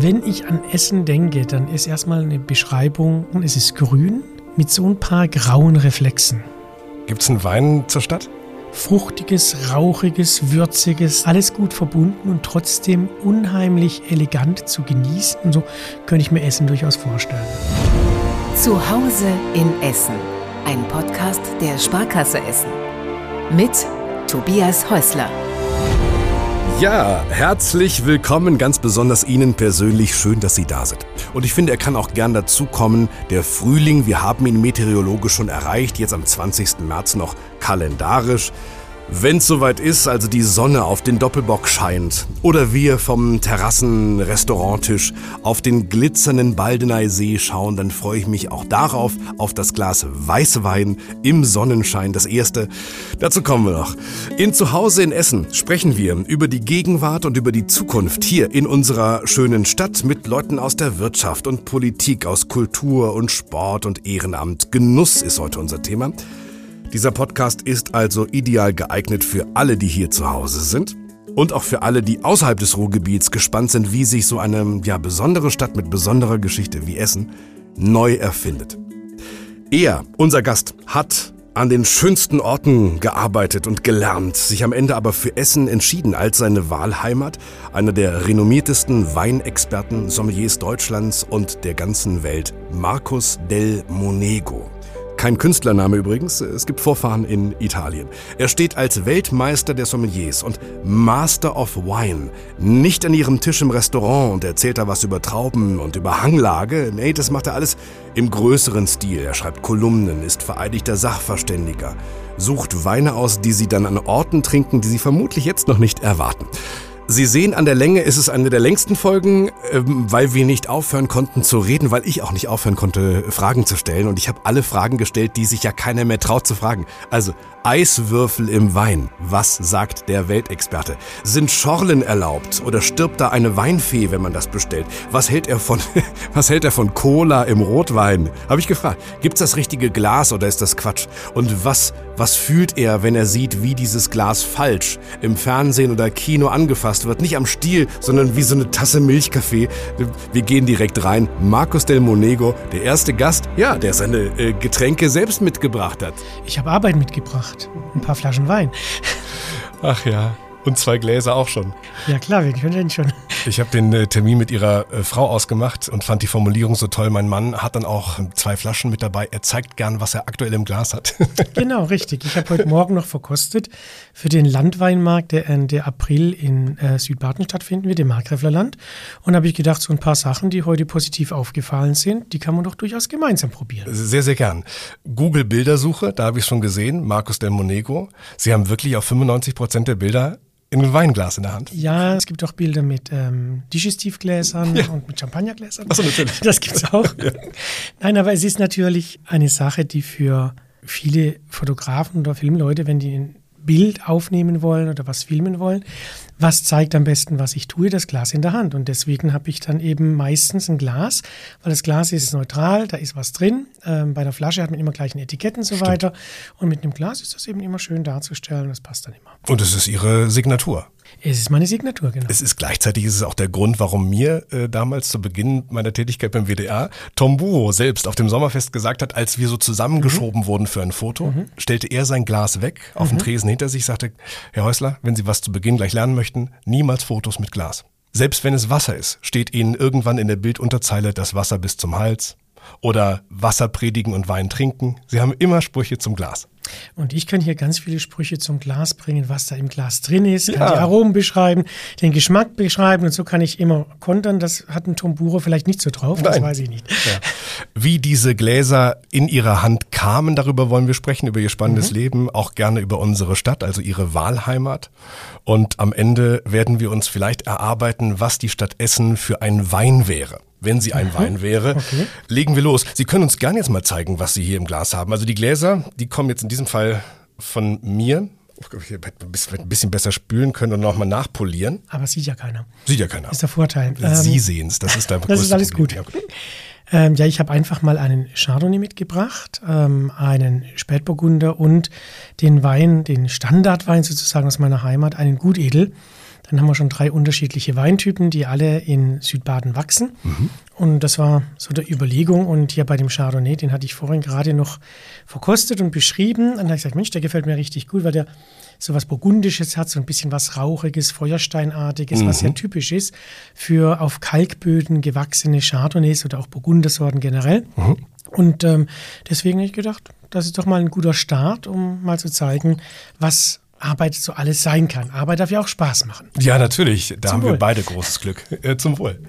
Wenn ich an Essen denke, dann ist erstmal eine Beschreibung, es ist grün mit so ein paar grauen Reflexen. Gibt es einen Wein zur Stadt? Fruchtiges, rauchiges, würziges, alles gut verbunden und trotzdem unheimlich elegant zu genießen. Und so könnte ich mir Essen durchaus vorstellen. Zu Hause in Essen. Ein Podcast der Sparkasse Essen. Mit Tobias Häusler. Ja, herzlich willkommen, ganz besonders Ihnen persönlich. Schön, dass Sie da sind. Und ich finde, er kann auch gern dazukommen. Der Frühling, wir haben ihn meteorologisch schon erreicht, jetzt am 20. März noch kalendarisch. Wenn's soweit ist, also die Sonne auf den Doppelbock scheint oder wir vom Terrassenrestauranttisch auf den glitzernden Baldeneysee schauen, dann freue ich mich auch darauf, auf das Glas Weißwein im Sonnenschein, das erste. Dazu kommen wir noch. In Zuhause in Essen sprechen wir über die Gegenwart und über die Zukunft hier in unserer schönen Stadt mit Leuten aus der Wirtschaft und Politik, aus Kultur und Sport und Ehrenamt. Genuss ist heute unser Thema. Dieser Podcast ist also ideal geeignet für alle, die hier zu Hause sind und auch für alle, die außerhalb des Ruhrgebiets gespannt sind, wie sich so eine ja, besondere Stadt mit besonderer Geschichte wie Essen neu erfindet. Er, unser Gast, hat an den schönsten Orten gearbeitet und gelernt, sich am Ende aber für Essen entschieden als seine Wahlheimat, einer der renommiertesten Weinexperten, Sommeliers Deutschlands und der ganzen Welt, Marcus del Monego. Kein Künstlername übrigens, es gibt Vorfahren in Italien. Er steht als Weltmeister der Sommeliers und Master of Wine. Nicht an ihrem Tisch im Restaurant und erzählt da was über Trauben und über Hanglage. Nee, das macht er alles im größeren Stil. Er schreibt Kolumnen, ist vereidigter Sachverständiger, sucht Weine aus, die sie dann an Orten trinken, die sie vermutlich jetzt noch nicht erwarten. Sie sehen an der Länge, ist es eine der längsten Folgen, ähm, weil wir nicht aufhören konnten zu reden, weil ich auch nicht aufhören konnte, Fragen zu stellen. Und ich habe alle Fragen gestellt, die sich ja keiner mehr traut zu fragen. Also Eiswürfel im Wein. Was sagt der Weltexperte? Sind Schorlen erlaubt oder stirbt da eine Weinfee, wenn man das bestellt? Was hält er von, was hält er von Cola im Rotwein? Habe ich gefragt. Gibt's das richtige Glas oder ist das Quatsch? Und was, was fühlt er, wenn er sieht, wie dieses Glas falsch im Fernsehen oder Kino angefasst wird? Nicht am Stiel, sondern wie so eine Tasse Milchkaffee. Wir gehen direkt rein. Markus Del Monego, der erste Gast, ja, der seine äh, Getränke selbst mitgebracht hat. Ich habe Arbeit mitgebracht. Ein paar Flaschen Wein. Ach ja. Und zwei Gläser auch schon. Ja klar, wir können schon. Ich habe den äh, Termin mit ihrer äh, Frau ausgemacht und fand die Formulierung so toll. Mein Mann hat dann auch zwei Flaschen mit dabei. Er zeigt gern, was er aktuell im Glas hat. genau, richtig. Ich habe heute Morgen noch verkostet für den Landweinmarkt, der Ende April in äh, Südbaden stattfinden wird, im Markgräflerland. Und habe ich gedacht, so ein paar Sachen, die heute positiv aufgefallen sind, die kann man doch durchaus gemeinsam probieren. Sehr, sehr gern. Google Bildersuche, da habe ich schon gesehen, Markus Del Monego. Sie haben wirklich auf 95 Prozent der Bilder ein Weinglas in der Hand. Ja, es gibt auch Bilder mit ähm, Digestivgläsern ja. und mit Champagnergläsern. Achso, natürlich. Das gibt es auch. ja. Nein, aber es ist natürlich eine Sache, die für viele Fotografen oder Filmleute, wenn die Bild aufnehmen wollen oder was filmen wollen, was zeigt am besten, was ich tue, das Glas in der Hand. Und deswegen habe ich dann eben meistens ein Glas, weil das Glas ist neutral, da ist was drin. Ähm, bei der Flasche hat man immer gleich ein Etikett und so Stimmt. weiter. Und mit einem Glas ist das eben immer schön darzustellen, das passt dann immer. Und es ist Ihre Signatur. Es ist meine Signatur, genau. Es ist gleichzeitig ist es auch der Grund, warum mir äh, damals zu Beginn meiner Tätigkeit beim WDR Tom Buro selbst auf dem Sommerfest gesagt hat, als wir so zusammengeschoben mhm. wurden für ein Foto, mhm. stellte er sein Glas weg auf mhm. den Tresen hinter sich, sagte, Herr Häusler, wenn Sie was zu Beginn gleich lernen möchten, niemals Fotos mit Glas. Selbst wenn es Wasser ist, steht Ihnen irgendwann in der Bildunterzeile das Wasser bis zum Hals oder Wasser predigen und Wein trinken. Sie haben immer Sprüche zum Glas. Und ich kann hier ganz viele Sprüche zum Glas bringen, was da im Glas drin ist, kann ja. die Aromen beschreiben, den Geschmack beschreiben und so kann ich immer kontern. Das hat ein Tomburo vielleicht nicht so drauf, Nein. das weiß ich nicht. Ja. Wie diese Gläser in ihrer Hand kamen, darüber wollen wir sprechen, über ihr spannendes mhm. Leben, auch gerne über unsere Stadt, also ihre Wahlheimat. Und am Ende werden wir uns vielleicht erarbeiten, was die Stadt Essen für ein Wein wäre wenn sie ein Wein wäre. Okay. Legen wir los. Sie können uns gerne jetzt mal zeigen, was Sie hier im Glas haben. Also die Gläser, die kommen jetzt in diesem Fall von mir. Ich hätte ein bisschen besser spülen können und nochmal nachpolieren. Aber sieht ja keiner. Sieht ja keiner. Das ist der Vorteil. Sie ähm, sehen es, das ist dein Das ist alles Problem. gut. Ähm, ja, ich habe einfach mal einen Chardonnay mitgebracht, ähm, einen Spätburgunder und den Wein, den Standardwein sozusagen aus meiner Heimat, einen Gutedel. Dann haben wir schon drei unterschiedliche Weintypen, die alle in Südbaden wachsen. Mhm. Und das war so der Überlegung. Und hier bei dem Chardonnay, den hatte ich vorhin gerade noch verkostet und beschrieben. Und dann habe ich gesagt, Mensch, der gefällt mir richtig gut, weil der so was Burgundisches hat, so ein bisschen was Rauchiges, Feuersteinartiges, mhm. was sehr typisch ist für auf Kalkböden gewachsene Chardonnays oder auch Burgundersorten generell. Mhm. Und ähm, deswegen habe ich gedacht, das ist doch mal ein guter Start, um mal zu zeigen, was Arbeit so alles sein kann. Arbeit darf ja auch Spaß machen. Ja, natürlich. Da zum haben Wohl. wir beide großes Glück. Äh, zum Wohl.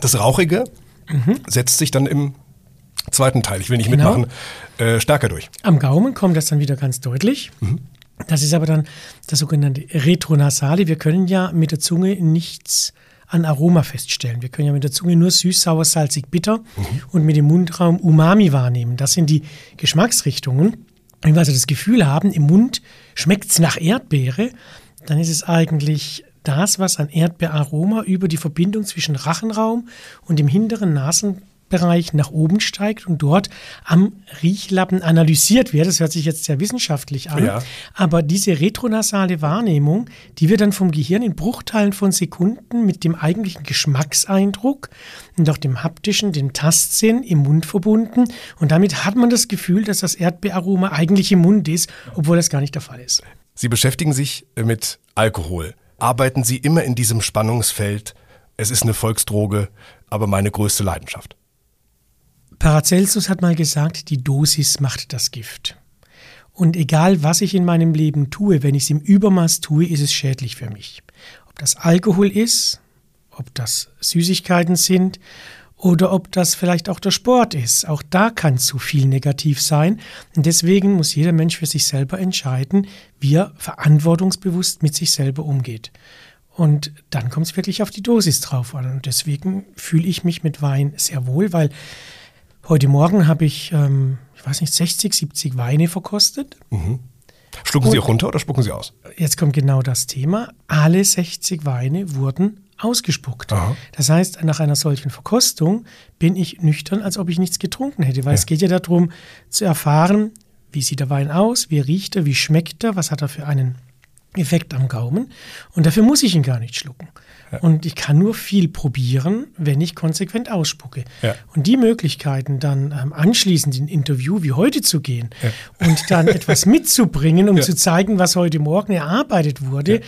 Das Rauchige mhm. setzt sich dann im zweiten Teil, ich will nicht genau. mitmachen, äh, stärker durch. Am Gaumen kommt das dann wieder ganz deutlich. Mhm. Das ist aber dann das sogenannte Retronasale. Wir können ja mit der Zunge nichts an Aroma feststellen. Wir können ja mit der Zunge nur süß, sauer, salzig, bitter mhm. und mit dem Mundraum Umami wahrnehmen. Das sind die Geschmacksrichtungen. Wenn wir also das Gefühl haben, im Mund schmeckt es nach Erdbeere, dann ist es eigentlich das, was an Erdbeeraroma über die Verbindung zwischen Rachenraum und dem hinteren Nasen Bereich nach oben steigt und dort am Riechlappen analysiert wird. Das hört sich jetzt sehr wissenschaftlich an. Ja. Aber diese retronasale Wahrnehmung, die wird dann vom Gehirn in Bruchteilen von Sekunden mit dem eigentlichen Geschmackseindruck und auch dem haptischen, dem Tastsinn im Mund verbunden. Und damit hat man das Gefühl, dass das Erdbeeraroma eigentlich im Mund ist, obwohl das gar nicht der Fall ist. Sie beschäftigen sich mit Alkohol. Arbeiten Sie immer in diesem Spannungsfeld? Es ist eine Volksdroge, aber meine größte Leidenschaft. Paracelsus hat mal gesagt, die Dosis macht das Gift. Und egal, was ich in meinem Leben tue, wenn ich es im Übermaß tue, ist es schädlich für mich. Ob das Alkohol ist, ob das Süßigkeiten sind oder ob das vielleicht auch der Sport ist. Auch da kann zu viel negativ sein. Und deswegen muss jeder Mensch für sich selber entscheiden, wie er verantwortungsbewusst mit sich selber umgeht. Und dann kommt es wirklich auf die Dosis drauf an. Und deswegen fühle ich mich mit Wein sehr wohl, weil Heute Morgen habe ich, ähm, ich weiß nicht, 60, 70 Weine verkostet. Mhm. Schlucken Und Sie auch runter oder spucken Sie aus? Jetzt kommt genau das Thema. Alle 60 Weine wurden ausgespuckt. Aha. Das heißt, nach einer solchen Verkostung bin ich nüchtern, als ob ich nichts getrunken hätte, weil ja. es geht ja darum zu erfahren, wie sieht der Wein aus, wie riecht er, wie schmeckt er, was hat er für einen Effekt am Gaumen. Und dafür muss ich ihn gar nicht schlucken. Und ich kann nur viel probieren, wenn ich konsequent ausspucke. Ja. Und die Möglichkeiten dann ähm, anschließend in ein Interview wie heute zu gehen ja. und dann etwas mitzubringen, um zu zeigen, was heute Morgen erarbeitet wurde,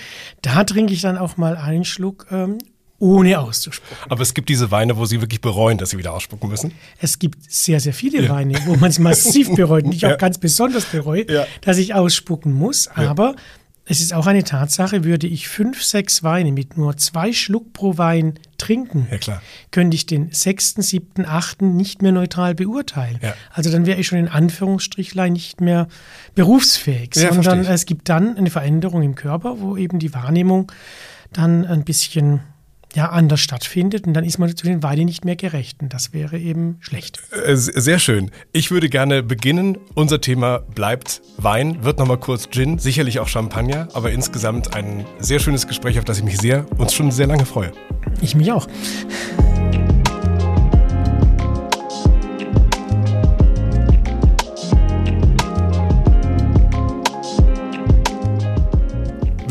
da trinke ich dann auch mal einen Schluck ähm, ohne auszuspucken. Aber es gibt diese Weine, wo Sie wirklich bereuen, dass Sie wieder ausspucken müssen? Es gibt sehr, sehr viele ja. Weine, wo man es massiv bereut und ich ja. auch ganz besonders bereue, ja. dass ich ausspucken muss. Aber es ist auch eine Tatsache, würde ich fünf, sechs Weine mit nur zwei Schluck pro Wein trinken, ja, könnte ich den sechsten, siebten, achten nicht mehr neutral beurteilen. Ja. Also dann wäre ich schon in Anführungsstrichlein nicht mehr berufsfähig, ja, sondern es gibt dann eine Veränderung im Körper, wo eben die Wahrnehmung dann ein bisschen ja, anders stattfindet und dann ist man zu den Weinen nicht mehr gerecht und das wäre eben schlecht. Äh, sehr schön. Ich würde gerne beginnen. Unser Thema bleibt Wein, wird nochmal kurz Gin, sicherlich auch Champagner, aber insgesamt ein sehr schönes Gespräch, auf das ich mich sehr und schon sehr lange freue. Ich mich auch.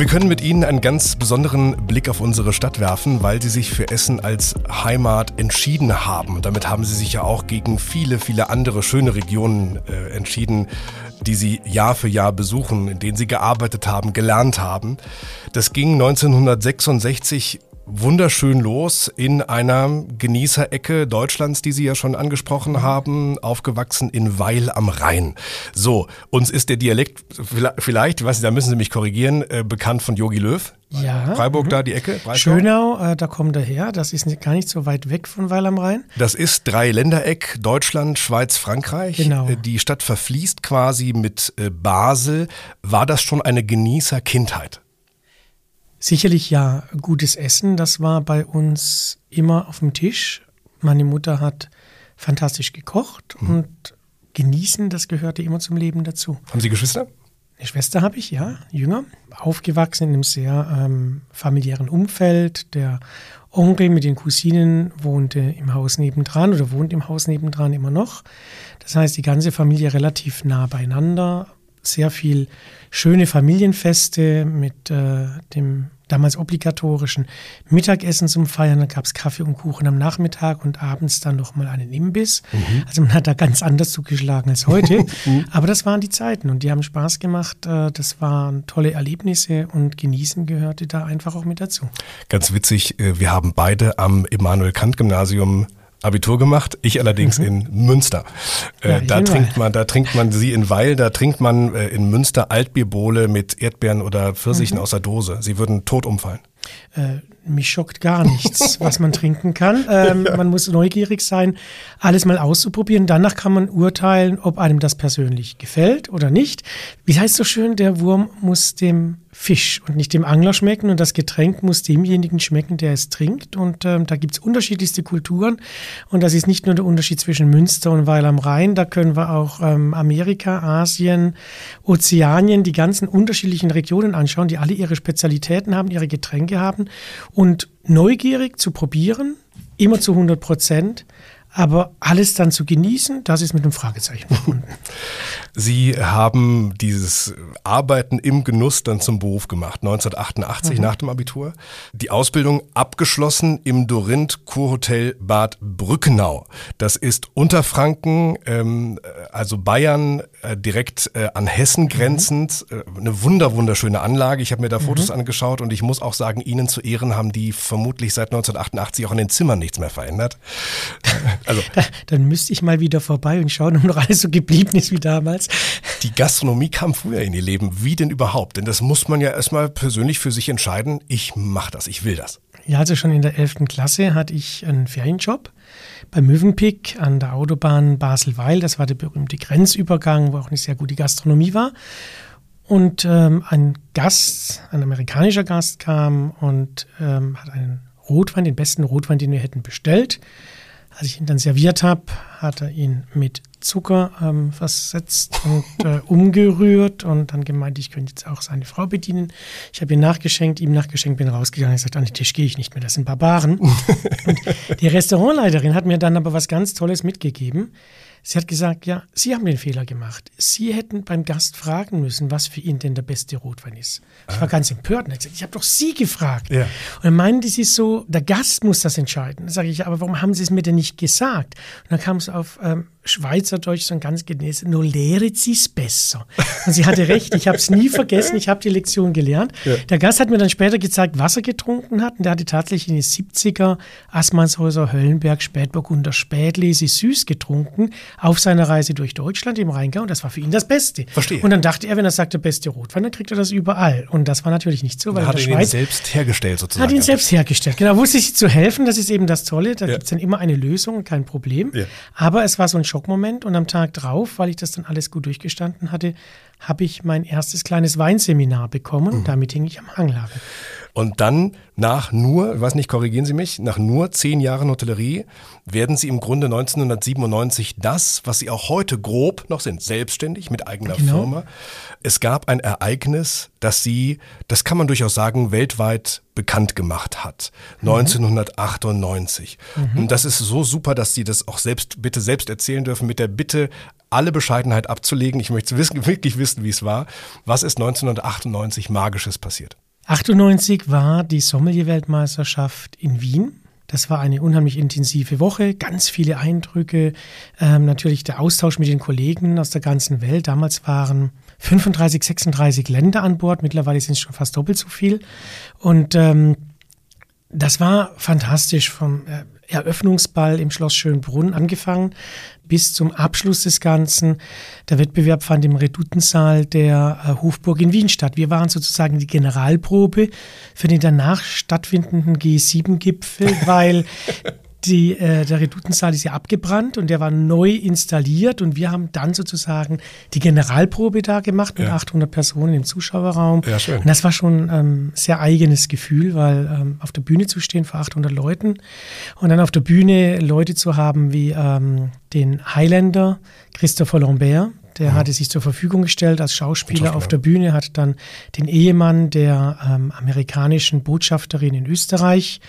Wir können mit Ihnen einen ganz besonderen Blick auf unsere Stadt werfen, weil Sie sich für Essen als Heimat entschieden haben. Damit haben Sie sich ja auch gegen viele, viele andere schöne Regionen äh, entschieden, die Sie Jahr für Jahr besuchen, in denen Sie gearbeitet haben, gelernt haben. Das ging 1966 wunderschön los in einer Genießerecke Deutschlands, die Sie ja schon angesprochen haben, aufgewachsen in Weil am Rhein. So, uns ist der Dialekt vielleicht, ich weiß nicht, da müssen Sie mich korrigieren, äh, bekannt von Yogi Löw. Ja. Freiburg mhm. da die Ecke? Breisgau. Schönau, äh, da kommt er her. Das ist gar nicht so weit weg von Weil am Rhein. Das ist Dreiländereck, Deutschland, Schweiz, Frankreich. Genau. Äh, die Stadt verfließt quasi mit äh, Basel. War das schon eine Genießer-Kindheit? Sicherlich ja, gutes Essen, das war bei uns immer auf dem Tisch. Meine Mutter hat fantastisch gekocht mhm. und genießen, das gehörte immer zum Leben dazu. Haben Sie Geschwister? Eine Schwester habe ich, ja, jünger, aufgewachsen in einem sehr ähm, familiären Umfeld. Der Onkel mit den Cousinen wohnte im Haus nebendran oder wohnt im Haus nebendran immer noch. Das heißt, die ganze Familie relativ nah beieinander, sehr viel schöne Familienfeste mit äh, dem damals obligatorischen Mittagessen zum Feiern. Dann gab es Kaffee und Kuchen am Nachmittag und abends dann nochmal einen Imbiss. Mhm. Also man hat da ganz anders zugeschlagen als heute. Mhm. Aber das waren die Zeiten und die haben Spaß gemacht. Äh, das waren tolle Erlebnisse und Genießen gehörte da einfach auch mit dazu. Ganz witzig, äh, wir haben beide am Immanuel Kant Gymnasium Abitur gemacht, ich allerdings mhm. in Münster. Äh, ja, da trinkt man, da trinkt man sie in Weil, da trinkt man äh, in Münster Altbierbowle mit Erdbeeren oder Pfirsichen mhm. aus der Dose. Sie würden tot umfallen. Äh, mich schockt gar nichts, was man trinken kann. Ähm, man muss neugierig sein, alles mal auszuprobieren. Danach kann man urteilen, ob einem das persönlich gefällt oder nicht. Wie heißt so schön, der Wurm muss dem Fisch und nicht dem Angler schmecken und das Getränk muss demjenigen schmecken, der es trinkt. Und ähm, da gibt es unterschiedlichste Kulturen und das ist nicht nur der Unterschied zwischen Münster und Weil am Rhein, da können wir auch ähm, Amerika, Asien, Ozeanien, die ganzen unterschiedlichen Regionen anschauen, die alle ihre Spezialitäten haben, ihre Getränke haben und neugierig zu probieren, immer zu 100 Prozent, aber alles dann zu genießen, das ist mit einem Fragezeichen verbunden. Sie haben dieses Arbeiten im Genuss dann zum Beruf gemacht, 1988 mhm. nach dem Abitur. Die Ausbildung abgeschlossen im Dorinth Kurhotel Bad Brückenau. Das ist Unterfranken, ähm, also Bayern, äh, direkt äh, an Hessen grenzend. Mhm. Äh, eine wunder, wunderschöne Anlage. Ich habe mir da Fotos mhm. angeschaut und ich muss auch sagen, Ihnen zu Ehren haben die vermutlich seit 1988 auch in den Zimmern nichts mehr verändert. Also, da, dann müsste ich mal wieder vorbei und schauen, ob noch alles so geblieben ist wie damals. Die Gastronomie kam früher in ihr Leben. Wie denn überhaupt? Denn das muss man ja erstmal persönlich für sich entscheiden. Ich mache das, ich will das. Ja, also schon in der 11. Klasse hatte ich einen Ferienjob bei Mövenpick an der Autobahn Basel-Weil. Das war der berühmte Grenzübergang, wo auch eine sehr gute Gastronomie war. Und ähm, ein Gast, ein amerikanischer Gast kam und ähm, hat einen Rotwein, den besten Rotwein, den wir hätten bestellt. Als ich ihn dann serviert habe, hat er ihn mit Zucker ähm, versetzt und äh, umgerührt und dann gemeint, ich könnte jetzt auch seine Frau bedienen. Ich habe ihm nachgeschenkt, ihm nachgeschenkt, bin rausgegangen und gesagt, an den Tisch gehe ich nicht mehr, das sind Barbaren. und die Restaurantleiterin hat mir dann aber was ganz Tolles mitgegeben. Sie hat gesagt, ja, Sie haben den Fehler gemacht. Sie hätten beim Gast fragen müssen, was für ihn denn der beste Rotwein ist. Ich war ah. ganz empört und gesagt, ich habe doch Sie gefragt. Ja. Und dann meinen die so, der Gast muss das entscheiden. Dann sage ich, aber warum haben Sie es mir denn nicht gesagt? Und dann kam es auf ähm, Schweizerdeutsch so ein ganz genesen, no lehret sie's besser. Und sie hatte recht, ich habe es nie vergessen, ich habe die Lektion gelernt. Ja. Der Gast hat mir dann später gezeigt, was er getrunken hat und der hatte tatsächlich in den 70er Assmannshäuser, Höllenberg, Spätburg unter Spätlese süß getrunken auf seiner Reise durch Deutschland im Rheingau und das war für ihn das Beste. Verstehe. Und dann dachte er, wenn er sagt, der beste Rotwein, dann kriegt er das überall. Und das war natürlich nicht so, weil er hat ihn selbst hergestellt sozusagen. Hat ihn selbst hergestellt, genau. Wusste ich zu helfen, das ist eben das Tolle, da ja. gibt es dann immer eine Lösung, kein Problem. Ja. Aber es war so ein Schockmoment und am Tag drauf, weil ich das dann alles gut durchgestanden hatte, habe ich mein erstes kleines Weinseminar bekommen. Mhm. Damit hing ich am Hanglager. Und dann nach nur, ich weiß nicht, korrigieren Sie mich, nach nur zehn Jahren Hotellerie werden Sie im Grunde 1997 das, was Sie auch heute grob noch sind, selbstständig mit eigener genau. Firma. Es gab ein Ereignis, das Sie, das kann man durchaus sagen, weltweit bekannt gemacht hat. Mhm. 1998. Mhm. Und das ist so super, dass Sie das auch selbst, bitte selbst erzählen dürfen, mit der Bitte, alle Bescheidenheit abzulegen. Ich möchte wissen, wirklich wissen, wie es war. Was ist 1998 Magisches passiert? 98 war die Sommelier-Weltmeisterschaft in Wien. Das war eine unheimlich intensive Woche, ganz viele Eindrücke, ähm, natürlich der Austausch mit den Kollegen aus der ganzen Welt. Damals waren 35, 36 Länder an Bord, mittlerweile sind es schon fast doppelt so viel. Und ähm, das war fantastisch vom äh, Eröffnungsball im Schloss Schönbrunn angefangen bis zum Abschluss des Ganzen. Der Wettbewerb fand im Redutensaal der äh, Hofburg in Wien statt. Wir waren sozusagen die Generalprobe für den danach stattfindenden G7-Gipfel, weil die, äh, der Redutensaal ist ja abgebrannt und der war neu installiert und wir haben dann sozusagen die Generalprobe da gemacht mit ja. 800 Personen im Zuschauerraum. Ja, schön. Und das war schon ähm, sehr eigenes Gefühl, weil ähm, auf der Bühne zu stehen vor 800 Leuten und dann auf der Bühne Leute zu haben wie ähm, den Highlander Christopher Lambert, der mhm. hatte sich zur Verfügung gestellt als Schauspieler auf der Bühne, hat dann den Ehemann der ähm, amerikanischen Botschafterin in Österreich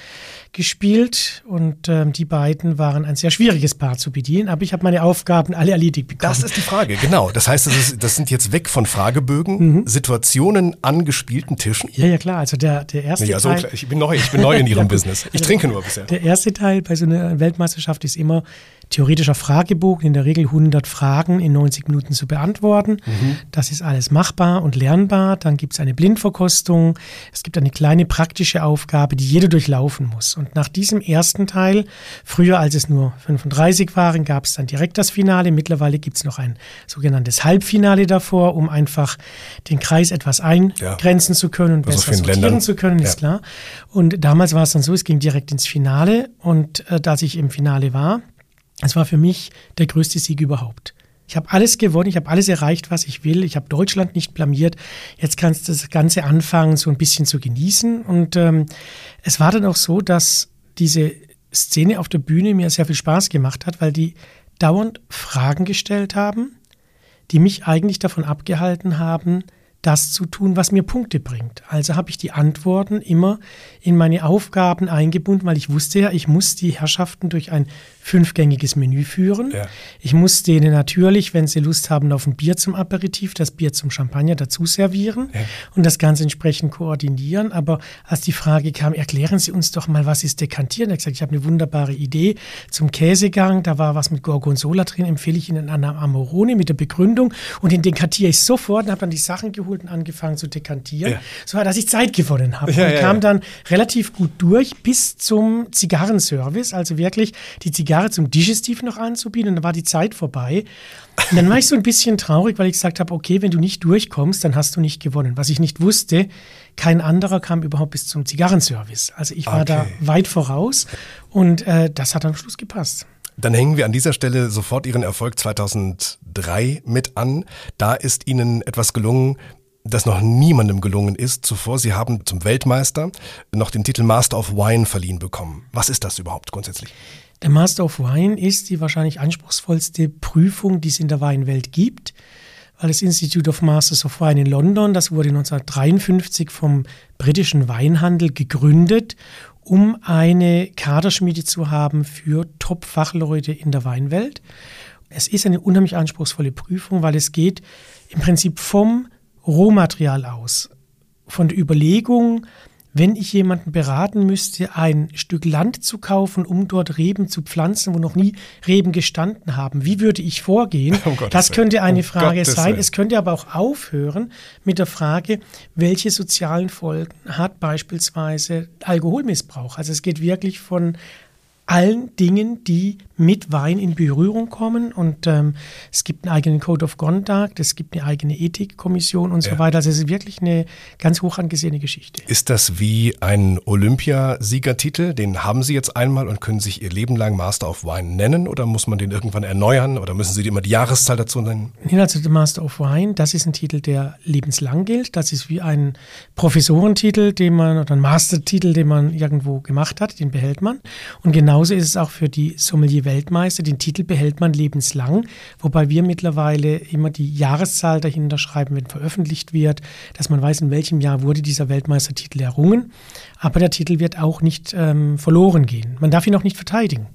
gespielt und ähm, die beiden waren ein sehr schwieriges Paar zu bedienen, aber ich habe meine Aufgaben alle erledigt bekommen. Das ist die Frage, genau. Das heißt, das, ist, das sind jetzt weg von Fragebögen, mhm. Situationen an gespielten Tischen. Ja, ja, klar. Also der, der erste ja, so Teil. Ich bin neu, ich bin neu in Ihrem Business. Ich also trinke nur bisher. Der erste Teil bei so einer Weltmeisterschaft ist immer theoretischer Fragebogen, in der Regel 100 Fragen in 90 Minuten zu beantworten. Mhm. Das ist alles machbar und lernbar. Dann gibt es eine Blindverkostung. Es gibt eine kleine praktische Aufgabe, die jeder durchlaufen muss. Und nach diesem ersten Teil, früher als es nur 35 waren, gab es dann direkt das Finale. Mittlerweile gibt es noch ein sogenanntes Halbfinale davor, um einfach den Kreis etwas eingrenzen ja. zu können und also besser sortieren Ländern. zu können, ist ja. klar. Und damals war es dann so, es ging direkt ins Finale. Und äh, dass ich im Finale war, es war für mich der größte Sieg überhaupt. Ich habe alles gewonnen, ich habe alles erreicht, was ich will. Ich habe Deutschland nicht blamiert. Jetzt kannst du das Ganze anfangen, so ein bisschen zu genießen. Und ähm, es war dann auch so, dass diese Szene auf der Bühne mir sehr viel Spaß gemacht hat, weil die dauernd Fragen gestellt haben, die mich eigentlich davon abgehalten haben, das zu tun, was mir Punkte bringt. Also habe ich die Antworten immer in meine Aufgaben eingebunden, weil ich wusste ja, ich muss die Herrschaften durch ein fünfgängiges Menü führen. Ja. Ich muss denen natürlich, wenn sie Lust haben auf ein Bier zum Aperitif, das Bier zum Champagner dazu servieren ja. und das Ganze entsprechend koordinieren. Aber als die Frage kam, erklären Sie uns doch mal, was ist Dekantieren? Er hat gesagt, ich habe eine wunderbare Idee zum Käsegang. Da war was mit Gorgonzola drin, empfehle ich Ihnen an Amoroni mit der Begründung. Und den dekantiere ich sofort und habe dann die Sachen geholt und angefangen zu dekantieren, ja. so dass ich Zeit gewonnen habe. und kam dann relativ gut durch bis zum Zigarrenservice, also wirklich die Zigarren Jahre zum Digestiv noch anzubieten und dann war die Zeit vorbei. Und dann war ich so ein bisschen traurig, weil ich gesagt habe, okay, wenn du nicht durchkommst, dann hast du nicht gewonnen. Was ich nicht wusste, kein anderer kam überhaupt bis zum Zigarrenservice. Also ich war okay. da weit voraus und äh, das hat am Schluss gepasst. Dann hängen wir an dieser Stelle sofort Ihren Erfolg 2003 mit an. Da ist Ihnen etwas gelungen, das noch niemandem gelungen ist zuvor. Sie haben zum Weltmeister noch den Titel Master of Wine verliehen bekommen. Was ist das überhaupt grundsätzlich? Der Master of Wine ist die wahrscheinlich anspruchsvollste Prüfung, die es in der Weinwelt gibt, weil das Institute of Masters of Wine in London, das wurde 1953 vom britischen Weinhandel gegründet, um eine Kaderschmiede zu haben für Top-Fachleute in der Weinwelt. Es ist eine unheimlich anspruchsvolle Prüfung, weil es geht im Prinzip vom Rohmaterial aus, von der Überlegung, wenn ich jemanden beraten müsste, ein Stück Land zu kaufen, um dort Reben zu pflanzen, wo noch nie Reben gestanden haben, wie würde ich vorgehen? Um das könnte eine um Frage Gottes sein. Willen. Es könnte aber auch aufhören mit der Frage, welche sozialen Folgen hat beispielsweise Alkoholmissbrauch? Also es geht wirklich von allen Dingen, die mit Wein in Berührung kommen. Und ähm, es gibt einen eigenen Code of Conduct, es gibt eine eigene Ethikkommission und ja. so weiter. Also es ist wirklich eine ganz hoch angesehene Geschichte. Ist das wie ein Olympiasiegertitel? Den haben Sie jetzt einmal und können sich Ihr Leben lang Master of Wine nennen oder muss man den irgendwann erneuern oder müssen Sie immer die Jahreszahl dazu nennen? Nee, also der Master of Wine, das ist ein Titel, der lebenslang gilt. Das ist wie ein Professorentitel, den man oder ein Mastertitel, den man irgendwo gemacht hat, den behält man. Und genauso ist es auch für die Sommelier Weltmeister. Den Titel behält man lebenslang, wobei wir mittlerweile immer die Jahreszahl dahinter schreiben, wenn veröffentlicht wird, dass man weiß, in welchem Jahr wurde dieser Weltmeistertitel errungen. Aber der Titel wird auch nicht ähm, verloren gehen. Man darf ihn auch nicht verteidigen.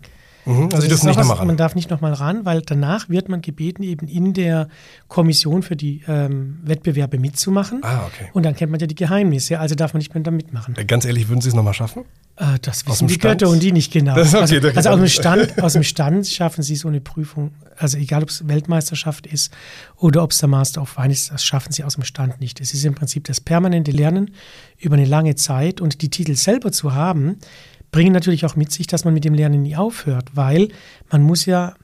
Mhm, also, Sie dürfen nicht nochmal ran. Man darf nicht nochmal ran, weil danach wird man gebeten, eben in der Kommission für die ähm, Wettbewerbe mitzumachen. Ah, okay. Und dann kennt man ja die Geheimnisse, also darf man nicht mehr da mitmachen. Äh, ganz ehrlich, würden Sie es nochmal schaffen? Äh, das wissen die Götter und die nicht genau. Okay, also, also aus, dem Stand, aus dem Stand schaffen sie so eine Prüfung, also egal ob es Weltmeisterschaft ist oder ob es der Master of Wine ist, das schaffen sie aus dem Stand nicht. Es ist im Prinzip das permanente Lernen über eine lange Zeit und die Titel selber zu haben, bringen natürlich auch mit sich, dass man mit dem Lernen nie aufhört, weil man muss ja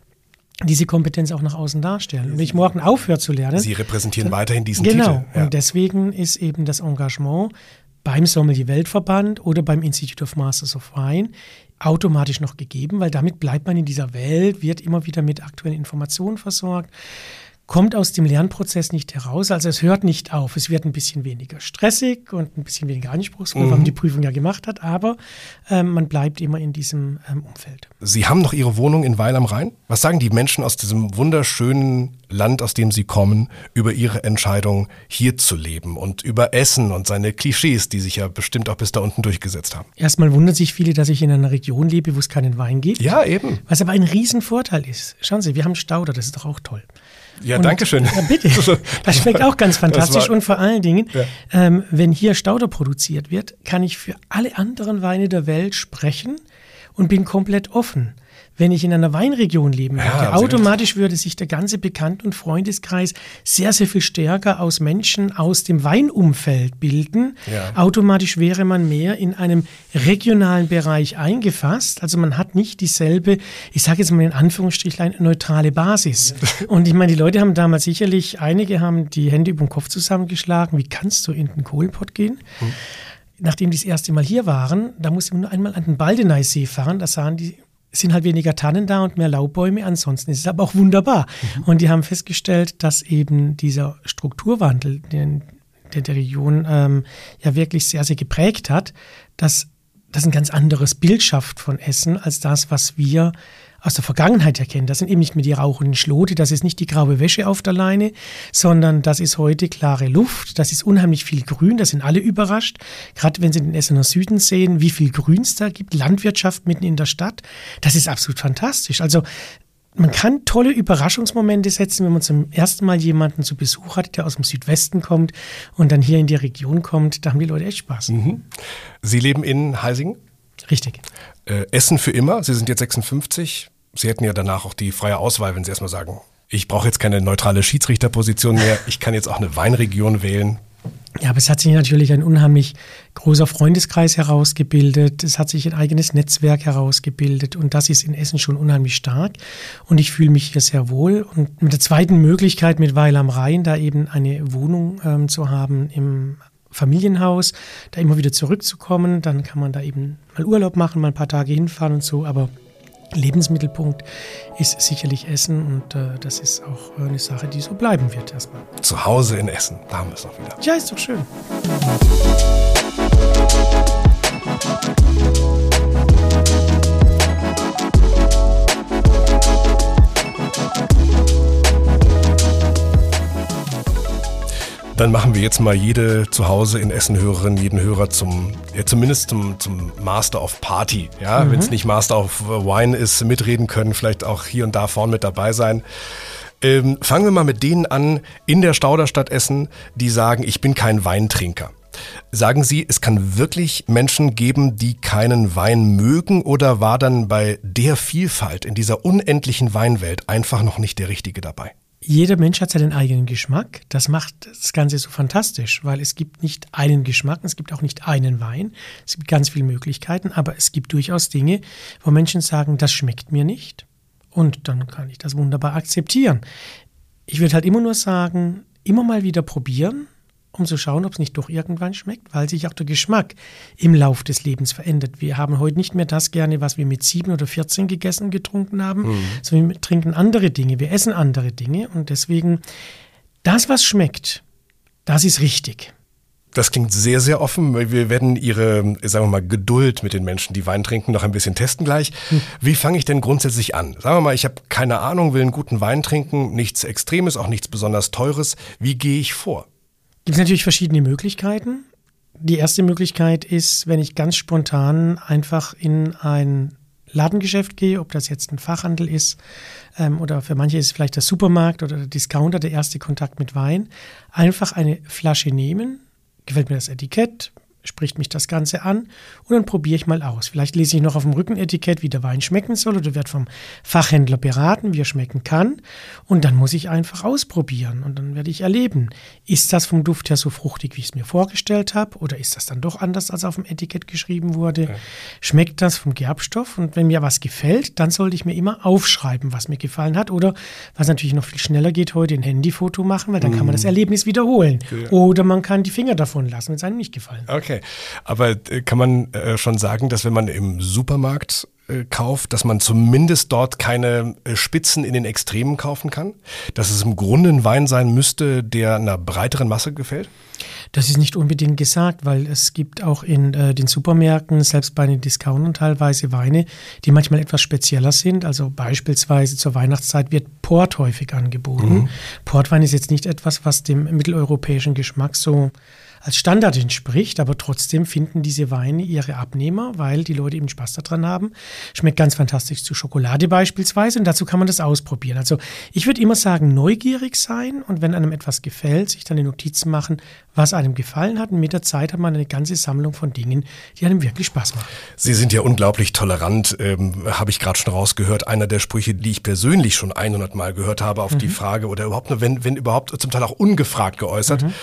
diese Kompetenz auch nach außen darstellen. Und wenn ich morgen aufhöre zu lernen. Sie repräsentieren dann, weiterhin diesen genau, Titel. Genau. Ja. Und deswegen ist eben das Engagement beim Sommelier Weltverband oder beim Institute of Masters of Wine automatisch noch gegeben, weil damit bleibt man in dieser Welt, wird immer wieder mit aktuellen Informationen versorgt, kommt aus dem Lernprozess nicht heraus. Also es hört nicht auf. Es wird ein bisschen weniger stressig und ein bisschen weniger anspruchsvoll, mhm. weil man die Prüfung ja gemacht hat, aber ähm, man bleibt immer in diesem ähm, Umfeld. Sie haben noch Ihre Wohnung in Weil am Rhein. Was sagen die Menschen aus diesem wunderschönen Land, aus dem Sie kommen, über Ihre Entscheidung, hier zu leben und über Essen und seine Klischees, die sich ja bestimmt auch bis da unten durchgesetzt haben? Erstmal wundern sich viele, dass ich in einer Region lebe, wo es keinen Wein gibt. Ja, eben. Was aber ein Riesenvorteil ist. Schauen Sie, wir haben Stauder, das ist doch auch toll. Ja, und, danke schön. Ja, bitte. Das schmeckt auch ganz fantastisch. Und vor allen Dingen, ja. ähm, wenn hier Stauder produziert wird, kann ich für alle anderen Weine der Welt sprechen und bin komplett offen wenn ich in einer Weinregion leben würde. Ja, automatisch würde sich der ganze Bekannt- und Freundeskreis sehr, sehr viel stärker aus Menschen aus dem Weinumfeld bilden. Ja. Automatisch wäre man mehr in einem regionalen Bereich eingefasst. Also man hat nicht dieselbe, ich sage jetzt mal in Anführungsstrichlein, neutrale Basis. Und ich meine, die Leute haben damals sicherlich, einige haben die Hände über den Kopf zusammengeschlagen. Wie kannst du in den Kohlenpott gehen? Hm nachdem die das erste Mal hier waren, da musste man nur einmal an den Baldeneysee fahren, da sahen die sind halt weniger Tannen da und mehr Laubbäume. Ansonsten ist es aber auch wunderbar. Mhm. Und die haben festgestellt, dass eben dieser Strukturwandel, den, der die Region ähm, ja wirklich sehr, sehr geprägt hat, dass das ein ganz anderes Bild schafft von Essen als das, was wir aus der Vergangenheit erkennen. Das sind eben nicht mehr die rauchenden Schlote, das ist nicht die graue Wäsche auf der Leine, sondern das ist heute klare Luft, das ist unheimlich viel Grün, da sind alle überrascht. Gerade wenn Sie den Essener Süden sehen, wie viel Grün es da gibt, Landwirtschaft mitten in der Stadt, das ist absolut fantastisch. Also man kann tolle Überraschungsmomente setzen, wenn man zum ersten Mal jemanden zu Besuch hat, der aus dem Südwesten kommt und dann hier in die Region kommt. Da haben die Leute echt Spaß. Mhm. Sie leben in Heisingen? Richtig. Äh, Essen für immer. Sie sind jetzt 56. Sie hätten ja danach auch die freie Auswahl, wenn Sie erstmal sagen, ich brauche jetzt keine neutrale Schiedsrichterposition mehr, ich kann jetzt auch eine Weinregion wählen. Ja, aber es hat sich natürlich ein unheimlich großer Freundeskreis herausgebildet. Es hat sich ein eigenes Netzwerk herausgebildet und das ist in Essen schon unheimlich stark. Und ich fühle mich hier sehr wohl. Und mit der zweiten Möglichkeit mit Weil am Rhein, da eben eine Wohnung ähm, zu haben im Familienhaus, da immer wieder zurückzukommen, dann kann man da eben mal Urlaub machen, mal ein paar Tage hinfahren und so. Aber Lebensmittelpunkt ist sicherlich Essen und äh, das ist auch eine Sache, die so bleiben wird erstmal. Zu Hause in Essen, da haben wir es noch wieder. Ja, ist doch schön. Dann machen wir jetzt mal jede zu Hause in Essen Hörerin, jeden Hörer zum, ja, zumindest zum, zum Master of Party. Ja, mhm. wenn es nicht Master of Wine ist, mitreden können, vielleicht auch hier und da vorn mit dabei sein. Ähm, fangen wir mal mit denen an in der Stauderstadt Essen, die sagen, ich bin kein Weintrinker. Sagen Sie, es kann wirklich Menschen geben, die keinen Wein mögen oder war dann bei der Vielfalt in dieser unendlichen Weinwelt einfach noch nicht der Richtige dabei? Jeder Mensch hat seinen eigenen Geschmack. Das macht das Ganze so fantastisch, weil es gibt nicht einen Geschmack, es gibt auch nicht einen Wein. Es gibt ganz viele Möglichkeiten, aber es gibt durchaus Dinge, wo Menschen sagen, das schmeckt mir nicht. Und dann kann ich das wunderbar akzeptieren. Ich würde halt immer nur sagen, immer mal wieder probieren, um zu schauen, ob es nicht doch irgendwann schmeckt, weil sich auch der Geschmack im Lauf des Lebens verändert. Wir haben heute nicht mehr das gerne, was wir mit sieben oder 14 gegessen, getrunken haben, mhm. sondern wir trinken andere Dinge, wir essen andere Dinge und deswegen das, was schmeckt, das ist richtig. Das klingt sehr, sehr offen. Wir werden Ihre, sagen wir mal, Geduld mit den Menschen, die Wein trinken, noch ein bisschen testen gleich. Hm. Wie fange ich denn grundsätzlich an? Sagen wir mal, ich habe keine Ahnung, will einen guten Wein trinken, nichts Extremes, auch nichts besonders Teures. Wie gehe ich vor? Gibt es natürlich verschiedene Möglichkeiten. Die erste Möglichkeit ist, wenn ich ganz spontan einfach in ein Ladengeschäft gehe, ob das jetzt ein Fachhandel ist ähm, oder für manche ist vielleicht der Supermarkt oder der Discounter der erste Kontakt mit Wein, einfach eine Flasche nehmen, gefällt mir das Etikett, spricht mich das Ganze an und dann probiere ich mal aus. Vielleicht lese ich noch auf dem Rückenetikett, wie der Wein schmecken soll oder wird vom Fachhändler beraten, wie er schmecken kann und dann muss ich einfach ausprobieren und dann werde ich erleben, ist das vom Duft her so fruchtig, wie ich es mir vorgestellt habe oder ist das dann doch anders, als auf dem Etikett geschrieben wurde? Okay. Schmeckt das vom Gerbstoff und wenn mir was gefällt, dann sollte ich mir immer aufschreiben, was mir gefallen hat oder was natürlich noch viel schneller geht heute, ein Handyfoto machen, weil dann mm. kann man das mm. Erlebnis wiederholen ja. oder man kann die Finger davon lassen, wenn es einem nicht gefallen Okay. Okay, aber äh, kann man äh, schon sagen, dass wenn man im Supermarkt äh, kauft, dass man zumindest dort keine Spitzen in den Extremen kaufen kann? Dass es im Grunde ein Wein sein müsste, der einer breiteren Masse gefällt? Das ist nicht unbedingt gesagt, weil es gibt auch in äh, den Supermärkten, selbst bei den Discountern teilweise Weine, die manchmal etwas spezieller sind. Also beispielsweise zur Weihnachtszeit wird Port häufig angeboten. Mhm. Portwein ist jetzt nicht etwas, was dem mitteleuropäischen Geschmack so als Standard entspricht, aber trotzdem finden diese Weine ihre Abnehmer, weil die Leute eben Spaß daran haben. Schmeckt ganz fantastisch zu Schokolade beispielsweise und dazu kann man das ausprobieren. Also ich würde immer sagen, neugierig sein und wenn einem etwas gefällt, sich dann die Notizen machen, was einem gefallen hat und mit der Zeit hat man eine ganze Sammlung von Dingen, die einem wirklich Spaß machen. Sie sind ja unglaublich tolerant, ähm, habe ich gerade schon rausgehört. Einer der Sprüche, die ich persönlich schon 100 Mal gehört habe auf mhm. die Frage oder überhaupt nur, wenn, wenn überhaupt zum Teil auch ungefragt geäußert. Mhm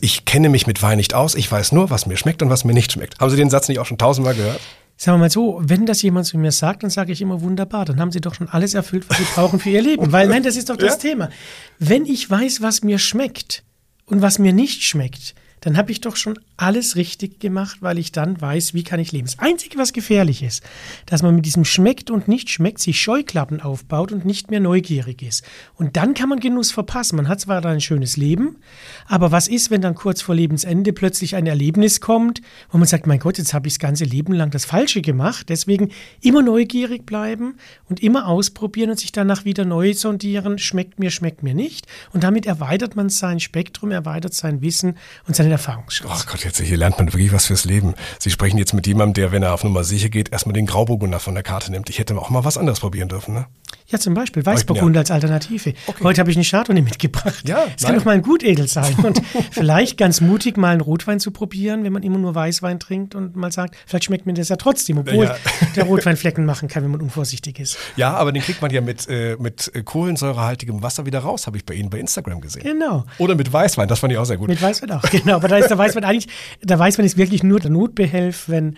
ich kenne mich mit Wein nicht aus, ich weiß nur, was mir schmeckt und was mir nicht schmeckt. Haben Sie den Satz nicht auch schon tausendmal gehört? Sagen wir mal so, wenn das jemand zu mir sagt, dann sage ich immer wunderbar, dann haben Sie doch schon alles erfüllt, was Sie brauchen für Ihr Leben. Weil nein, das ist doch das ja? Thema. Wenn ich weiß, was mir schmeckt und was mir nicht schmeckt, dann habe ich doch schon alles richtig gemacht, weil ich dann weiß, wie kann ich leben. Das Einzige, was gefährlich ist, dass man mit diesem schmeckt und nicht schmeckt, sich Scheuklappen aufbaut und nicht mehr neugierig ist. Und dann kann man Genuss verpassen. Man hat zwar dann ein schönes Leben, aber was ist, wenn dann kurz vor Lebensende plötzlich ein Erlebnis kommt, wo man sagt, mein Gott, jetzt habe ich das ganze Leben lang das Falsche gemacht. Deswegen immer neugierig bleiben und immer ausprobieren und sich danach wieder neu sondieren. Schmeckt mir, schmeckt mir nicht. Und damit erweitert man sein Spektrum, erweitert sein Wissen und seine Erfahrungsschatz. Ach Gott, jetzt hier lernt man wirklich was fürs Leben. Sie sprechen jetzt mit jemandem, der, wenn er auf Nummer sicher geht, erstmal den Grauburgunder von der Karte nimmt. Ich hätte auch mal was anderes probieren dürfen, ne? Ja, zum Beispiel Weißburgunder ja. als Alternative. Okay. Heute habe ich eine Chardonnay mitgebracht. Ja, es kann doch mal ein Gutedel sein. Und vielleicht ganz mutig mal einen Rotwein zu probieren, wenn man immer nur Weißwein trinkt und mal sagt, vielleicht schmeckt mir das ja trotzdem, obwohl ja. der Rotwein Flecken machen kann, wenn man unvorsichtig ist. Ja, aber den kriegt man ja mit, äh, mit kohlensäurehaltigem Wasser wieder raus, habe ich bei Ihnen bei Instagram gesehen. Genau. Oder mit Weißwein, das fand ich auch sehr gut. Mit Weißwein auch, genau. Aber da ist der Weißwein eigentlich, der Weißwein ist wirklich nur der Notbehelf, wenn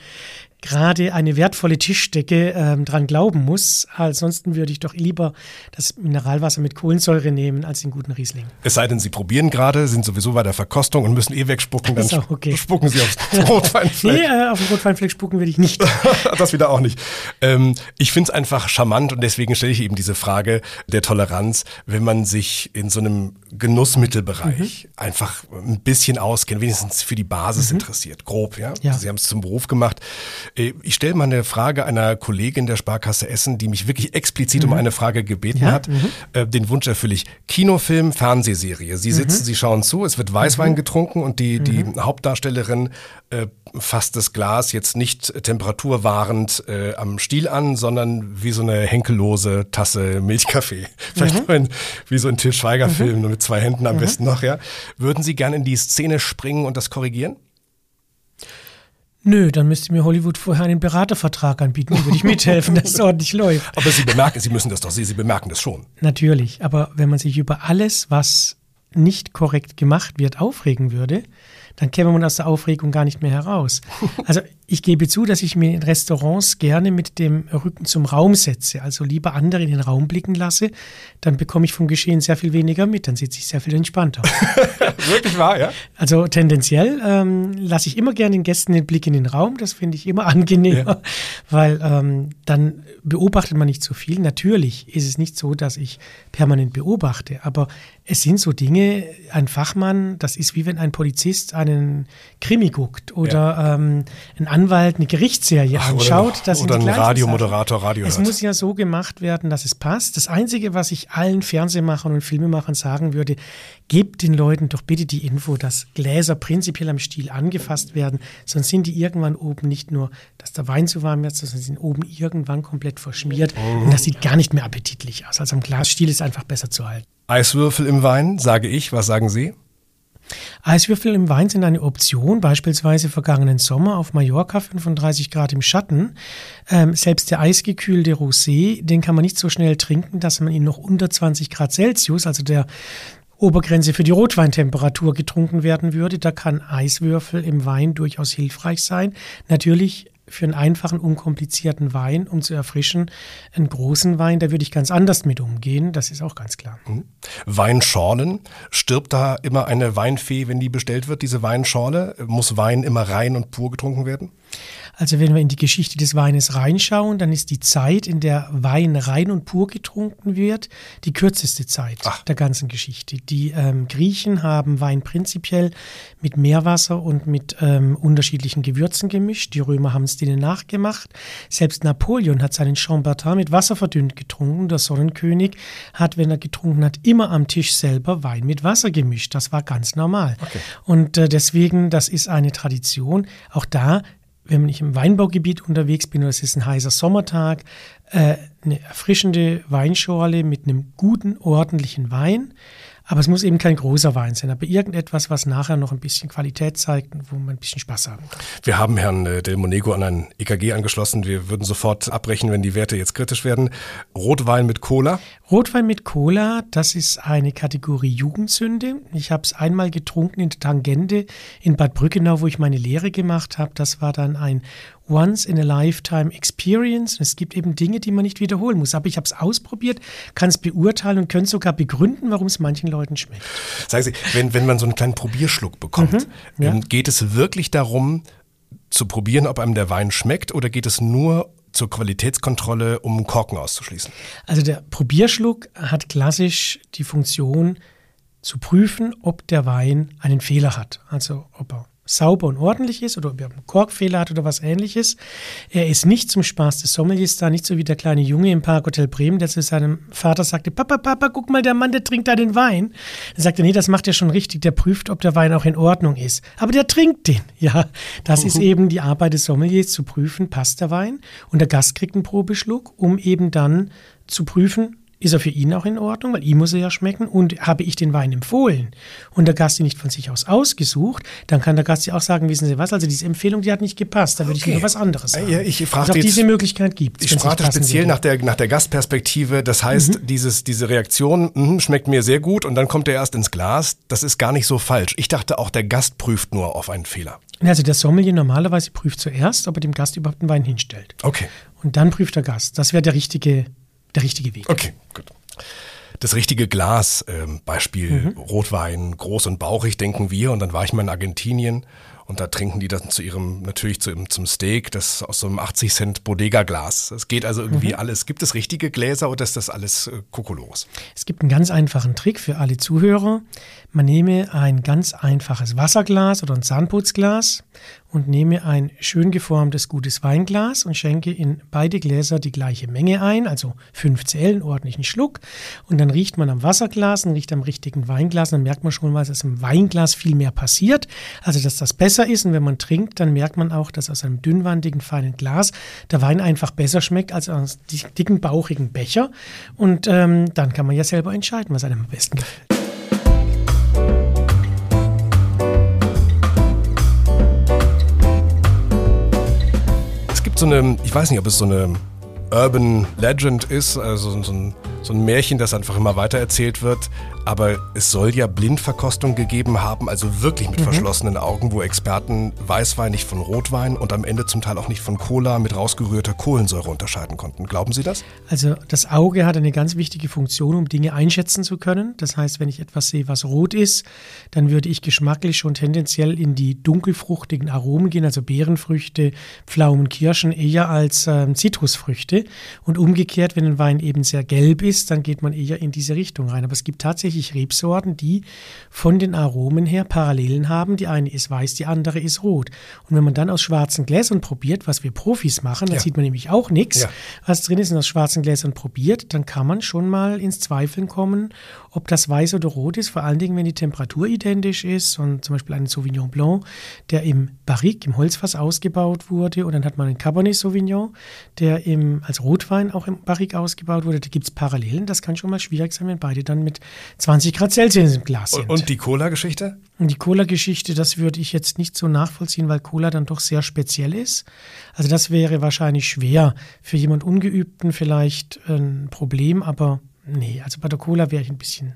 gerade eine wertvolle Tischdecke ähm, dran glauben muss. Ansonsten würde ich doch lieber das Mineralwasser mit Kohlensäure nehmen als den guten Riesling. Es sei denn, Sie probieren gerade, sind sowieso bei der Verkostung und müssen eh wegspucken, dann okay. spucken Sie aufs Rotweinfleck. nee, äh, auf den Rotweinfleck spucken würde ich nicht. das wieder auch nicht. Ähm, ich finde es einfach charmant und deswegen stelle ich eben diese Frage der Toleranz, wenn man sich in so einem Genussmittelbereich mhm. einfach ein bisschen auskennt, wenigstens für die Basis mhm. interessiert, grob, ja. ja. Sie haben es zum Beruf gemacht. Äh, ich stelle mal eine Frage einer Kollegin der Sparkasse Essen, die mich wirklich explizit mhm. um eine Frage gebeten ja? hat. Mhm. Äh, den Wunsch erfülle ich. Kinofilm, Fernsehserie. Sie sitzen, mhm. Sie schauen zu, es wird Weißwein mhm. getrunken und die, die Hauptdarstellerin äh, fasst das Glas jetzt nicht temperaturwahrend äh, am Stiel an, sondern wie so eine henkellose Tasse Milchkaffee. Vielleicht mhm. wie so ein Til Schweiger-Film, nur mit zwei Händen am besten noch, ja. Würden Sie gerne in die Szene springen und das korrigieren? Nö, dann müsste mir Hollywood vorher einen Beratervertrag anbieten, dann würde ich mithelfen, dass es ordentlich läuft. Aber Sie bemerken, Sie müssen das doch sehen, Sie bemerken das schon. Natürlich, aber wenn man sich über alles, was nicht korrekt gemacht wird, aufregen würde, dann käme man aus der Aufregung gar nicht mehr heraus. Also ich gebe zu, dass ich mir in Restaurants gerne mit dem Rücken zum Raum setze, also lieber andere in den Raum blicken lasse, dann bekomme ich vom Geschehen sehr viel weniger mit, dann sitze ich sehr viel entspannter. Wirklich wahr, ja? Also tendenziell ähm, lasse ich immer gerne den Gästen den Blick in den Raum, das finde ich immer angenehmer, ja. weil ähm, dann beobachtet man nicht so viel. Natürlich ist es nicht so, dass ich permanent beobachte, aber es sind so Dinge, ein Fachmann, das ist wie wenn ein Polizist einen Krimi guckt oder ja. ähm, ein Anwalt eine Gerichtsserie Ach, anschaut. Oder, oder ein Radiomoderator Radio Es hört. muss ja so gemacht werden, dass es passt. Das Einzige, was ich allen Fernsehmachern und Filmemachern sagen würde, gebt den Leuten doch bitte die Info, dass Gläser prinzipiell am Stiel angefasst werden, sonst sind die irgendwann oben nicht nur, dass der Wein zu warm wird, sondern sind oben irgendwann komplett verschmiert mhm. und das sieht gar nicht mehr appetitlich aus. Also am Glasstiel ist einfach besser zu halten. Eiswürfel im Wein, sage ich. Was sagen Sie? Eiswürfel im Wein sind eine Option, beispielsweise vergangenen Sommer auf Mallorca 35 Grad im Schatten. Ähm, selbst der eisgekühlte Rosé, den kann man nicht so schnell trinken, dass man ihn noch unter 20 Grad Celsius, also der Obergrenze für die Rotweintemperatur getrunken werden würde. Da kann Eiswürfel im Wein durchaus hilfreich sein. Natürlich für einen einfachen, unkomplizierten Wein, um zu erfrischen. Einen großen Wein, da würde ich ganz anders mit umgehen, das ist auch ganz klar. Mhm. Weinschorlen, stirbt da immer eine Weinfee, wenn die bestellt wird, diese Weinschorle? Muss Wein immer rein und pur getrunken werden? Also wenn wir in die Geschichte des Weines reinschauen, dann ist die Zeit, in der Wein rein und pur getrunken wird, die kürzeste Zeit Ach. der ganzen Geschichte. Die ähm, Griechen haben Wein prinzipiell mit Meerwasser und mit ähm, unterschiedlichen Gewürzen gemischt. Die Römer haben es denen nachgemacht. Selbst Napoleon hat seinen Chambertin mit Wasser verdünnt getrunken. Der Sonnenkönig hat, wenn er getrunken hat, immer am Tisch selber Wein mit Wasser gemischt. Das war ganz normal. Okay. Und äh, deswegen, das ist eine Tradition. Auch da wenn ich im Weinbaugebiet unterwegs bin oder es ist ein heißer Sommertag, äh, eine erfrischende Weinschorle mit einem guten, ordentlichen Wein. Aber es muss eben kein großer Wein sein, aber irgendetwas, was nachher noch ein bisschen Qualität zeigt und wo man ein bisschen Spaß haben kann. Wir haben Herrn äh, Del Monego an ein EKG angeschlossen. Wir würden sofort abbrechen, wenn die Werte jetzt kritisch werden. Rotwein mit Cola? Rotwein mit Cola, das ist eine Kategorie Jugendsünde. Ich habe es einmal getrunken in der Tangente in Bad Brückenau, wo ich meine Lehre gemacht habe. Das war dann ein Once-in-a-Lifetime-Experience. Es gibt eben Dinge, die man nicht wiederholen muss. Aber ich habe es ausprobiert, kann es beurteilen und könnte sogar begründen, warum es manchen Leuten schmeckt. Sagen Sie, wenn, wenn man so einen kleinen Probierschluck bekommt, mhm, ja. Ähm, geht es wirklich darum, zu probieren, ob einem der Wein schmeckt oder geht es nur zur Qualitätskontrolle, um Korken auszuschließen? Also der Probierschluck hat klassisch die Funktion zu prüfen, ob der Wein einen Fehler hat. Also ob er sauber und ordentlich ist oder ob er einen Korkfehler hat oder was ähnliches. Er ist nicht zum Spaß des Sommeliers da, nicht so wie der kleine Junge im Parkhotel Bremen, der zu seinem Vater sagte, Papa, Papa, guck mal, der Mann, der trinkt da den Wein. Dann sagt er, nee, das macht er schon richtig, der prüft, ob der Wein auch in Ordnung ist. Aber der trinkt den. Ja, das ist eben die Arbeit des Sommeliers, zu prüfen, passt der Wein. Und der Gast kriegt einen Probeschluck, um eben dann zu prüfen, ist er für ihn auch in Ordnung, weil ihm muss er ja schmecken. Und habe ich den Wein empfohlen und der Gast ihn nicht von sich aus ausgesucht, dann kann der Gast ja auch sagen, wissen Sie was, also diese Empfehlung, die hat nicht gepasst, da würde okay. ich lieber was anderes sagen. Ja, ich frage also diese Möglichkeit gibt Ich frage speziell nach der, nach der Gastperspektive. Das heißt, mhm. dieses, diese Reaktion mh, schmeckt mir sehr gut und dann kommt er erst ins Glas. Das ist gar nicht so falsch. Ich dachte auch, der Gast prüft nur auf einen Fehler. Also der Sommelier normalerweise prüft zuerst, ob er dem Gast überhaupt einen Wein hinstellt. Okay. Und dann prüft der Gast. Das wäre der richtige der richtige Weg. Okay, gut. Das richtige Glas, ähm, Beispiel mhm. Rotwein, groß und bauchig, denken wir. Und dann war ich mal in Argentinien und da trinken die dann zu ihrem, natürlich zu, zum Steak, das aus so einem 80 Cent Bodega-Glas. Es geht also irgendwie mhm. alles. Gibt es richtige Gläser oder ist das alles äh, Kokolos? Es gibt einen ganz einfachen Trick für alle Zuhörer. Man nehme ein ganz einfaches Wasserglas oder ein Zahnputzglas und nehme ein schön geformtes, gutes Weinglas und schenke in beide Gläser die gleiche Menge ein, also 5 Cl, einen ordentlichen Schluck. Und dann riecht man am Wasserglas und riecht am richtigen Weinglas. Dann merkt man schon mal, dass im Weinglas viel mehr passiert, also dass das besser ist. Und wenn man trinkt, dann merkt man auch, dass aus einem dünnwandigen, feinen Glas der Wein einfach besser schmeckt als aus dicken, bauchigen Becher. Und ähm, dann kann man ja selber entscheiden, was einem am besten gefällt. So eine, ich weiß nicht, ob es so eine Urban Legend ist, also so ein, so ein Märchen, das einfach immer weiter erzählt wird. Aber es soll ja Blindverkostung gegeben haben, also wirklich mit mhm. verschlossenen Augen, wo Experten Weißwein nicht von Rotwein und am Ende zum Teil auch nicht von Cola mit rausgerührter Kohlensäure unterscheiden konnten. Glauben Sie das? Also das Auge hat eine ganz wichtige Funktion, um Dinge einschätzen zu können. Das heißt, wenn ich etwas sehe, was rot ist, dann würde ich geschmacklich schon tendenziell in die dunkelfruchtigen Aromen gehen, also Beerenfrüchte, Pflaumen, Kirschen eher als ähm, Zitrusfrüchte. Und umgekehrt, wenn ein Wein eben sehr gelb ist, dann geht man eher in diese Richtung rein. Aber es gibt tatsächlich tatsächlich Rebsorten, die von den Aromen her Parallelen haben. Die eine ist weiß, die andere ist rot. Und wenn man dann aus schwarzen Gläsern probiert, was wir Profis machen, dann ja. sieht man nämlich auch nichts, ja. was drin ist und aus schwarzen Gläsern probiert, dann kann man schon mal ins Zweifeln kommen, ob das weiß oder rot ist, vor allen Dingen, wenn die Temperatur identisch ist und zum Beispiel einen Sauvignon Blanc, der im Barrique, im Holzfass ausgebaut wurde und dann hat man einen Cabernet Sauvignon, der im, als Rotwein auch im Barrique ausgebaut wurde, da gibt es Parallelen, das kann schon mal schwierig sein, wenn beide dann mit 20 Grad Celsius im Glas sind. Und die Cola-Geschichte? Und die Cola-Geschichte, das würde ich jetzt nicht so nachvollziehen, weil Cola dann doch sehr speziell ist. Also das wäre wahrscheinlich schwer für jemand Ungeübten vielleicht ein Problem, aber nee, also bei der Cola wäre ich ein bisschen,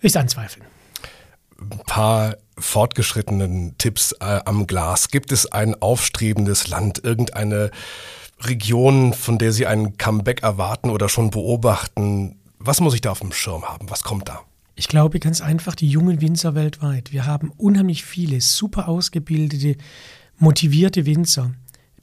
ich anzweifeln. Ein paar fortgeschrittenen Tipps äh, am Glas? Gibt es ein aufstrebendes Land, irgendeine Region, von der Sie ein Comeback erwarten oder schon beobachten? Was muss ich da auf dem Schirm haben? Was kommt da? Ich glaube ganz einfach die jungen Winzer weltweit. Wir haben unheimlich viele super ausgebildete, motivierte Winzer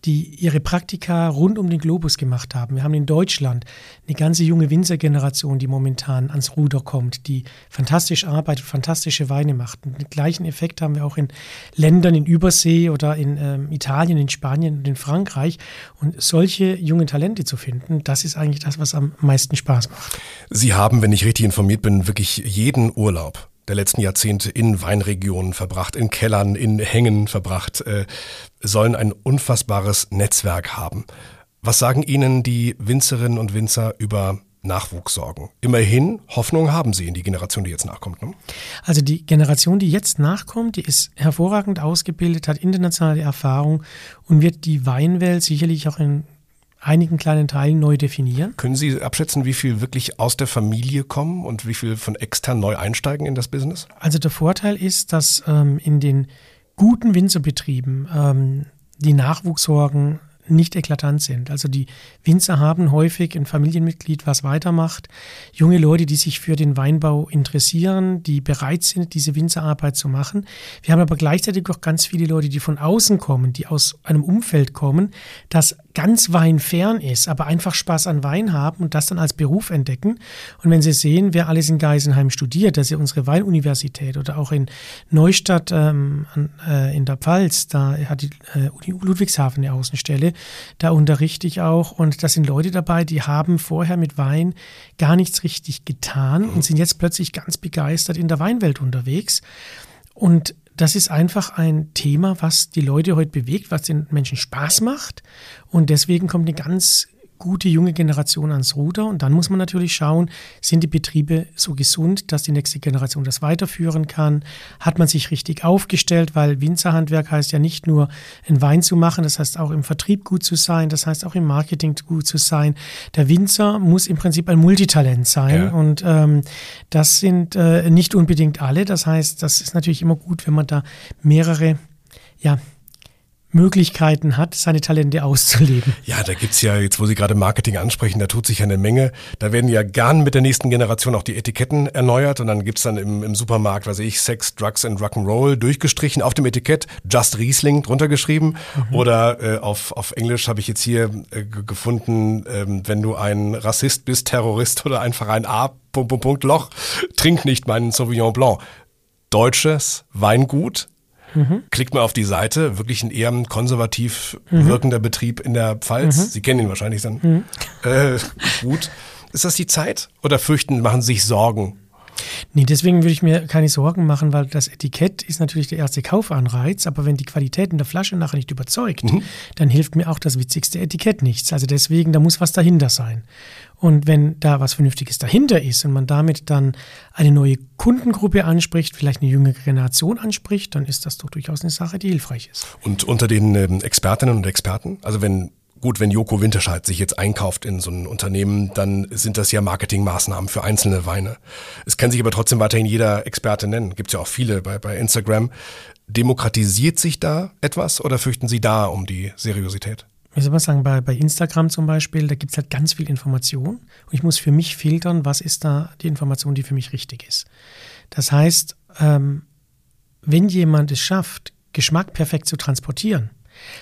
die ihre Praktika rund um den Globus gemacht haben. Wir haben in Deutschland eine ganze junge Winzergeneration, die momentan ans Ruder kommt, die fantastisch arbeitet, fantastische Weine macht. Und den gleichen Effekt haben wir auch in Ländern in Übersee oder in ähm, Italien, in Spanien und in Frankreich. Und solche jungen Talente zu finden, das ist eigentlich das, was am meisten Spaß macht. Sie haben, wenn ich richtig informiert bin, wirklich jeden Urlaub der letzten Jahrzehnte in Weinregionen verbracht, in Kellern, in Hängen verbracht, äh, sollen ein unfassbares Netzwerk haben. Was sagen Ihnen die Winzerinnen und Winzer über Nachwuchssorgen. Immerhin, Hoffnung haben Sie in die Generation, die jetzt nachkommt. Ne? Also die Generation, die jetzt nachkommt, die ist hervorragend ausgebildet, hat internationale Erfahrung und wird die Weinwelt sicherlich auch in einigen kleinen Teilen neu definieren. Können Sie abschätzen, wie viel wirklich aus der Familie kommen und wie viel von extern neu einsteigen in das Business? Also der Vorteil ist, dass ähm, in den guten Winzerbetrieben ähm, die Nachwuchssorgen nicht eklatant sind. Also die Winzer haben häufig ein Familienmitglied, was weitermacht. Junge Leute, die sich für den Weinbau interessieren, die bereit sind, diese Winzerarbeit zu machen. Wir haben aber gleichzeitig auch ganz viele Leute, die von außen kommen, die aus einem Umfeld kommen, das ganz weinfern ist, aber einfach Spaß an Wein haben und das dann als Beruf entdecken. Und wenn Sie sehen, wer alles in Geisenheim studiert, das ist ja unsere Weinuniversität oder auch in Neustadt ähm, äh, in der Pfalz, da hat die äh, Uni Ludwigshafen eine Außenstelle, da unterrichte ich auch und da sind Leute dabei, die haben vorher mit Wein gar nichts richtig getan und sind jetzt plötzlich ganz begeistert in der Weinwelt unterwegs. Und das ist einfach ein Thema, was die Leute heute bewegt, was den Menschen Spaß macht. Und deswegen kommt eine ganz gute junge Generation ans Ruder. Und dann muss man natürlich schauen, sind die Betriebe so gesund, dass die nächste Generation das weiterführen kann? Hat man sich richtig aufgestellt? Weil Winzerhandwerk heißt ja nicht nur, einen Wein zu machen, das heißt auch im Vertrieb gut zu sein, das heißt auch im Marketing gut zu sein. Der Winzer muss im Prinzip ein Multitalent sein. Ja. Und ähm, das sind äh, nicht unbedingt alle. Das heißt, das ist natürlich immer gut, wenn man da mehrere ja, Möglichkeiten hat, seine Talente auszuleben. Ja, da gibt's ja, jetzt wo Sie gerade Marketing ansprechen, da tut sich ja eine Menge. Da werden ja gern mit der nächsten Generation auch die Etiketten erneuert und dann gibt's dann im, im Supermarkt, weiß ich, Sex, Drugs and Rock'n'Roll durchgestrichen auf dem Etikett, Just Riesling drunter geschrieben. Mhm. Oder äh, auf, auf Englisch habe ich jetzt hier äh, gefunden, ähm, wenn du ein Rassist bist, Terrorist oder einfach ein A, Punkt, Punkt, Punkt, Loch, trink nicht meinen Sauvignon Blanc. Deutsches Weingut, Mhm. Klickt mal auf die Seite, wirklich ein eher konservativ mhm. wirkender Betrieb in der Pfalz. Mhm. Sie kennen ihn wahrscheinlich dann mhm. äh, gut. Ist das die Zeit? Oder fürchten, machen Sie sich Sorgen? Nee, deswegen würde ich mir keine Sorgen machen, weil das Etikett ist natürlich der erste Kaufanreiz, aber wenn die Qualität in der Flasche nachher nicht überzeugt, mhm. dann hilft mir auch das witzigste Etikett nichts. Also deswegen, da muss was dahinter sein. Und wenn da was Vernünftiges dahinter ist und man damit dann eine neue Kundengruppe anspricht, vielleicht eine jüngere Generation anspricht, dann ist das doch durchaus eine Sache, die hilfreich ist. Und unter den ähm, Expertinnen und Experten, also wenn Gut, wenn Joko Winterscheid sich jetzt einkauft in so ein Unternehmen, dann sind das ja Marketingmaßnahmen für einzelne Weine. Es kann sich aber trotzdem weiterhin jeder Experte nennen. Gibt es ja auch viele bei, bei Instagram. Demokratisiert sich da etwas oder fürchten Sie da um die Seriosität? wie soll man sagen, bei, bei Instagram zum Beispiel, da gibt es halt ganz viel Information und ich muss für mich filtern, was ist da die Information, die für mich richtig ist. Das heißt, ähm, wenn jemand es schafft, Geschmack perfekt zu transportieren,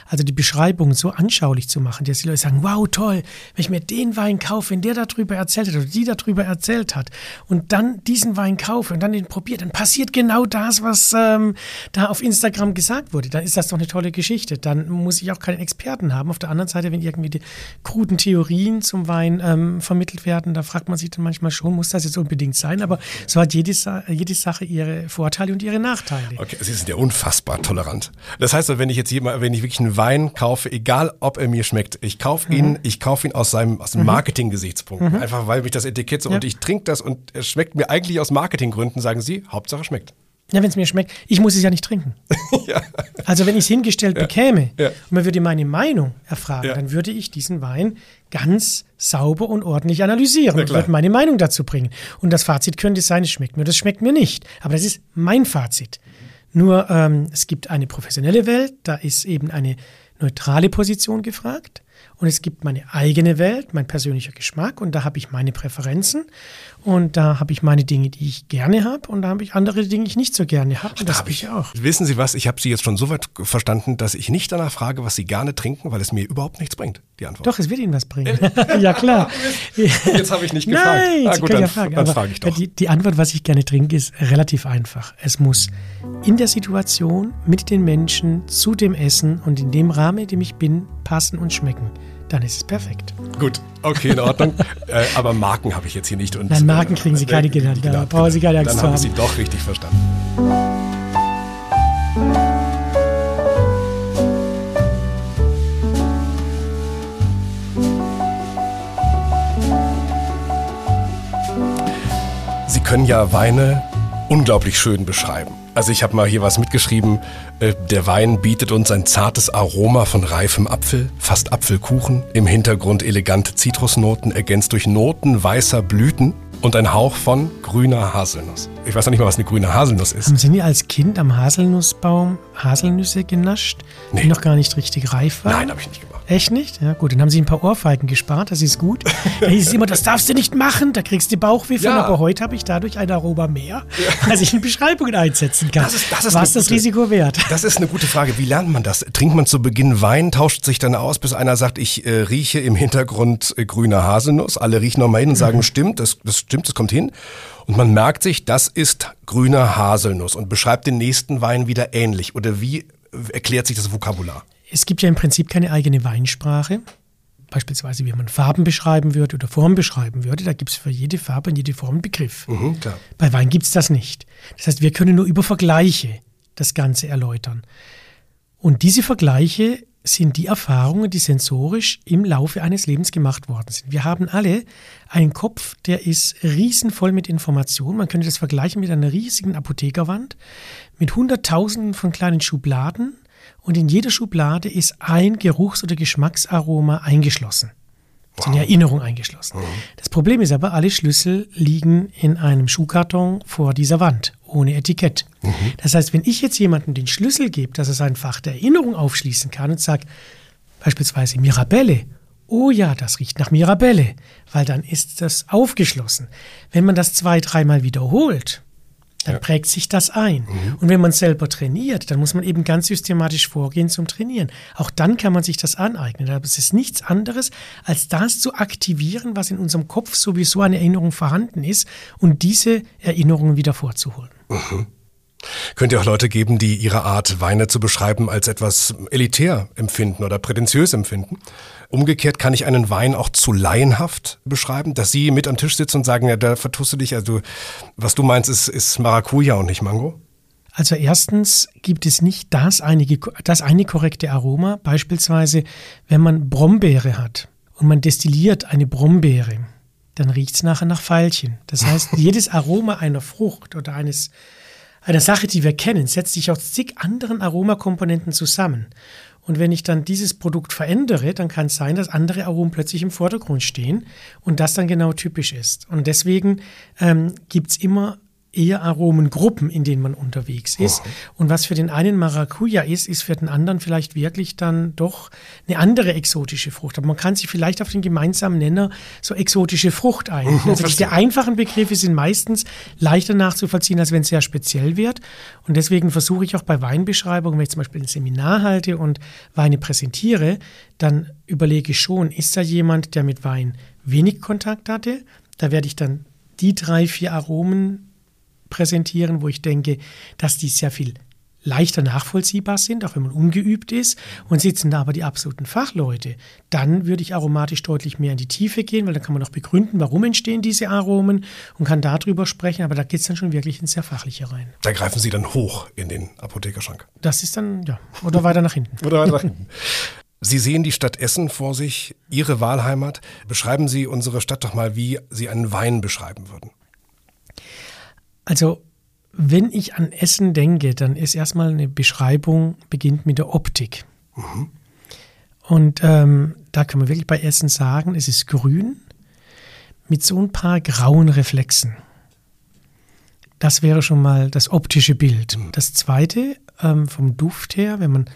also die Beschreibung so anschaulich zu machen, dass die Leute sagen, wow, toll, wenn ich mir den Wein kaufe, wenn der darüber erzählt hat oder die darüber erzählt hat und dann diesen Wein kaufe und dann den probiere, dann passiert genau das, was ähm, da auf Instagram gesagt wurde. Dann ist das doch eine tolle Geschichte. Dann muss ich auch keinen Experten haben. Auf der anderen Seite, wenn irgendwie die kruden Theorien zum Wein ähm, vermittelt werden, da fragt man sich dann manchmal schon, muss das jetzt unbedingt sein? Aber so hat jede, jede Sache ihre Vorteile und ihre Nachteile. Okay, Sie sind ja unfassbar tolerant. Das heißt, wenn ich jetzt jemand, wenn ich wirklich einen Wein kaufe, egal ob er mir schmeckt, ich kaufe ihn, mhm. ich kaufe ihn aus seinem aus mhm. Marketing-Gesichtspunkt. Mhm. Einfach weil mich das Etikett so ja. und ich trinke das und es schmeckt mir eigentlich aus Marketinggründen, sagen Sie, Hauptsache schmeckt. Ja, wenn es mir schmeckt. Ich muss es ja nicht trinken. ja. Also wenn ich es hingestellt ja. bekäme ja. und man würde meine Meinung erfragen, dann würde ich diesen Wein ganz sauber und ordentlich analysieren und würde meine Meinung dazu bringen. Und das Fazit könnte sein, es schmeckt mir, das schmeckt mir nicht. Aber das ist mein Fazit. Nur ähm, es gibt eine professionelle Welt, da ist eben eine neutrale Position gefragt. Und es gibt meine eigene Welt, mein persönlicher Geschmack und da habe ich meine Präferenzen und da habe ich meine Dinge, die ich gerne habe und da habe ich andere Dinge, die ich nicht so gerne habe. Das habe ich auch. Wissen Sie was, ich habe Sie jetzt schon so weit verstanden, dass ich nicht danach frage, was Sie gerne trinken, weil es mir überhaupt nichts bringt, die Antwort. Doch, es wird Ihnen was bringen. ja, klar. Jetzt habe ich nicht gefragt. Nein, ah, gut, dann, ja fragen, dann frage ich doch. Die, die Antwort, was ich gerne trinke, ist relativ einfach. Es muss in der Situation, mit den Menschen, zu dem Essen und in dem Rahmen, in dem ich bin, passen und schmecken dann ist es perfekt. Gut, okay, in Ordnung. äh, aber Marken habe ich jetzt hier nicht. Und, Nein, Marken kriegen Sie äh, keine genannt. Da brauchen Sie keine Angst Dann haben Sie doch richtig verstanden. Sie können ja Weine unglaublich schön beschreiben. Also ich habe mal hier was mitgeschrieben. Äh, der Wein bietet uns ein zartes Aroma von reifem Apfel, fast Apfelkuchen. Im Hintergrund elegante Zitrusnoten, ergänzt durch Noten weißer Blüten und ein Hauch von grüner Haselnuss. Ich weiß noch nicht mal, was eine grüne Haselnuss ist. Haben Sie nie als Kind am Haselnussbaum Haselnüsse genascht, nee. die noch gar nicht richtig reif waren? Nein, habe ich nicht gemacht. Echt nicht? Ja, gut, dann haben sie ein paar Ohrfeigen gespart, das ist gut. Da hieß es immer, das darfst du nicht machen, da kriegst du Bauchweh von, ja. aber heute habe ich dadurch ein Aroma mehr, ja. als ich in Beschreibungen einsetzen kann. Das ist, das ist Was das gute, Risiko wert? Das ist eine gute Frage. Wie lernt man das? Trinkt man zu Beginn Wein, tauscht sich dann aus, bis einer sagt, ich äh, rieche im Hintergrund äh, grüne Haselnuss. Alle riechen nochmal hin und sagen, mhm. stimmt, das, das stimmt, das kommt hin. Und man merkt sich, das ist grüne Haselnuss und beschreibt den nächsten Wein wieder ähnlich. Oder wie erklärt sich das Vokabular? Es gibt ja im Prinzip keine eigene Weinsprache. Beispielsweise, wie man Farben beschreiben würde oder Formen beschreiben würde. Da gibt es für jede Farbe und jede Form einen Begriff. Mhm, Bei Wein gibt es das nicht. Das heißt, wir können nur über Vergleiche das Ganze erläutern. Und diese Vergleiche sind die Erfahrungen, die sensorisch im Laufe eines Lebens gemacht worden sind. Wir haben alle einen Kopf, der ist riesenvoll mit Informationen. Man könnte das vergleichen mit einer riesigen Apothekerwand mit Hunderttausenden von kleinen Schubladen und in jeder Schublade ist ein Geruchs- oder Geschmacksaroma eingeschlossen. So eine Erinnerung eingeschlossen. Mhm. Das Problem ist aber, alle Schlüssel liegen in einem Schuhkarton vor dieser Wand, ohne Etikett. Mhm. Das heißt, wenn ich jetzt jemandem den Schlüssel gebe, dass er sein Fach der Erinnerung aufschließen kann und sagt, beispielsweise Mirabelle, oh ja, das riecht nach Mirabelle, weil dann ist das aufgeschlossen. Wenn man das zwei, dreimal wiederholt, dann ja. prägt sich das ein. Mhm. Und wenn man selber trainiert, dann muss man eben ganz systematisch vorgehen zum Trainieren. Auch dann kann man sich das aneignen. Aber es ist nichts anderes, als das zu aktivieren, was in unserem Kopf sowieso an Erinnerung vorhanden ist und diese Erinnerungen wieder vorzuholen. Mhm. Könnte auch Leute geben, die ihre Art, Weine zu beschreiben, als etwas elitär empfinden oder prätentiös empfinden. Umgekehrt kann ich einen Wein auch zu laienhaft beschreiben, dass Sie mit am Tisch sitzen und sagen, ja, da vertust du dich, also was du meinst, ist, ist Maracuja und nicht Mango? Also erstens gibt es nicht das eine, das eine korrekte Aroma. Beispielsweise, wenn man Brombeere hat und man destilliert eine Brombeere, dann riecht es nachher nach Veilchen. Das heißt, jedes Aroma einer Frucht oder eines einer Sache, die wir kennen, setzt sich aus zig anderen Aromakomponenten zusammen. Und wenn ich dann dieses Produkt verändere, dann kann es sein, dass andere Aromen plötzlich im Vordergrund stehen und das dann genau typisch ist. Und deswegen ähm, gibt es immer eher Aromengruppen, in denen man unterwegs ist. Oh. Und was für den einen Maracuja ist, ist für den anderen vielleicht wirklich dann doch eine andere exotische Frucht. Aber man kann sich vielleicht auf den gemeinsamen Nenner so exotische Frucht ein. Mhm, also die einfachen Begriffe sind meistens leichter nachzuvollziehen, als wenn es sehr speziell wird. Und deswegen versuche ich auch bei Weinbeschreibungen, wenn ich zum Beispiel ein Seminar halte und Weine präsentiere, dann überlege ich schon, ist da jemand, der mit Wein wenig Kontakt hatte? Da werde ich dann die drei, vier Aromen präsentieren, wo ich denke, dass die sehr viel leichter nachvollziehbar sind, auch wenn man ungeübt ist. Und sitzen da aber die absoluten Fachleute, dann würde ich aromatisch deutlich mehr in die Tiefe gehen, weil dann kann man auch begründen, warum entstehen diese Aromen und kann darüber sprechen. Aber da geht es dann schon wirklich ins sehr Fachliche rein. Da greifen Sie dann hoch in den Apothekerschrank. Das ist dann, ja, oder weiter nach hinten. oder weiter nach hinten. Sie sehen die Stadt Essen vor sich, Ihre Wahlheimat. Beschreiben Sie unsere Stadt doch mal, wie Sie einen Wein beschreiben würden. Also, wenn ich an Essen denke, dann ist erstmal eine Beschreibung, beginnt mit der Optik. Mhm. Und ähm, da kann man wirklich bei Essen sagen, es ist grün mit so ein paar grauen Reflexen. Das wäre schon mal das optische Bild. Das zweite, ähm, vom Duft her, wenn man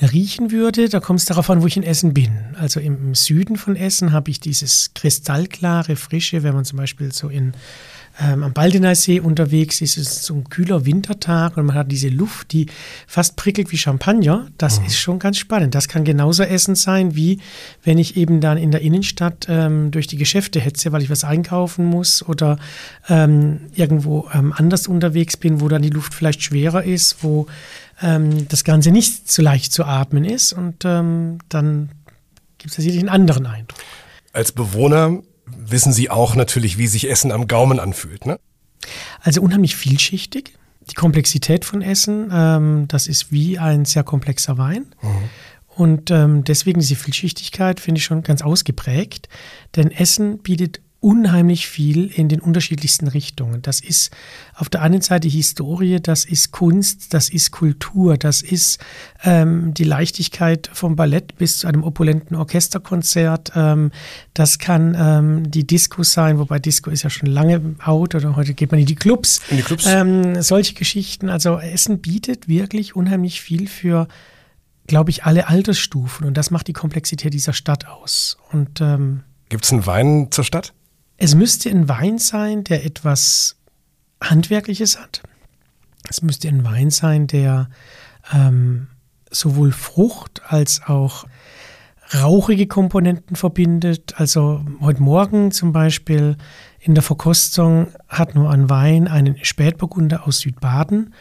riechen würde, da kommt es darauf an, wo ich in Essen bin. Also im, Süden von Essen habe ich dieses kristallklare, frische, wenn man zum Beispiel so in ähm, am Baldeneysee unterwegs ist, es so ein kühler Wintertag und man hat diese Luft, die fast prickelt wie Champagner. Das mhm. ist schon ganz spannend. Das kann genauso Essen sein, wie wenn ich eben dann in der Innenstadt ähm, durch die Geschäfte hetze, weil ich was einkaufen muss oder ähm, irgendwo ähm, anders unterwegs bin, wo dann die Luft vielleicht schwerer ist, wo ähm, das Ganze nicht so leicht zu atmen ist und ähm, dann gibt es sicherlich einen anderen Eindruck. Als Bewohner wissen Sie auch natürlich, wie sich Essen am Gaumen anfühlt, ne? Also unheimlich vielschichtig. Die Komplexität von Essen, ähm, das ist wie ein sehr komplexer Wein. Mhm. Und ähm, deswegen diese Vielschichtigkeit finde ich schon ganz ausgeprägt. Denn Essen bietet unheimlich viel in den unterschiedlichsten Richtungen. Das ist auf der einen Seite Historie, das ist Kunst, das ist Kultur, das ist ähm, die Leichtigkeit vom Ballett bis zu einem opulenten Orchesterkonzert. Ähm, das kann ähm, die Disco sein, wobei Disco ist ja schon lange out oder heute geht man in die Clubs. In die Clubs. Ähm, solche Geschichten. Also Essen bietet wirklich unheimlich viel für glaube ich, alle Altersstufen. Und das macht die Komplexität dieser Stadt aus. Und ähm, Gibt es einen Wein zur Stadt? Es müsste ein Wein sein, der etwas Handwerkliches hat. Es müsste ein Wein sein, der ähm, sowohl Frucht als auch rauchige Komponenten verbindet. Also heute Morgen zum Beispiel in der Verkostung hat nur ein Wein einen Spätburgunder aus Südbaden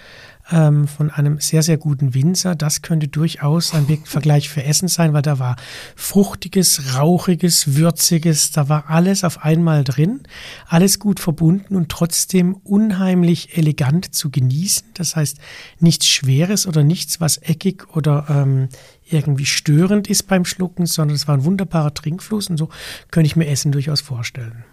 ähm, von einem sehr, sehr guten Winzer. Das könnte durchaus ein Vergleich für Essen sein, weil da war fruchtiges, rauchiges, würziges, da war alles auf einmal drin, alles gut verbunden und trotzdem unheimlich elegant zu genießen. Das heißt, nichts Schweres oder nichts, was eckig oder ähm, irgendwie störend ist beim Schlucken, sondern es war ein wunderbarer Trinkfluss und so könnte ich mir Essen durchaus vorstellen.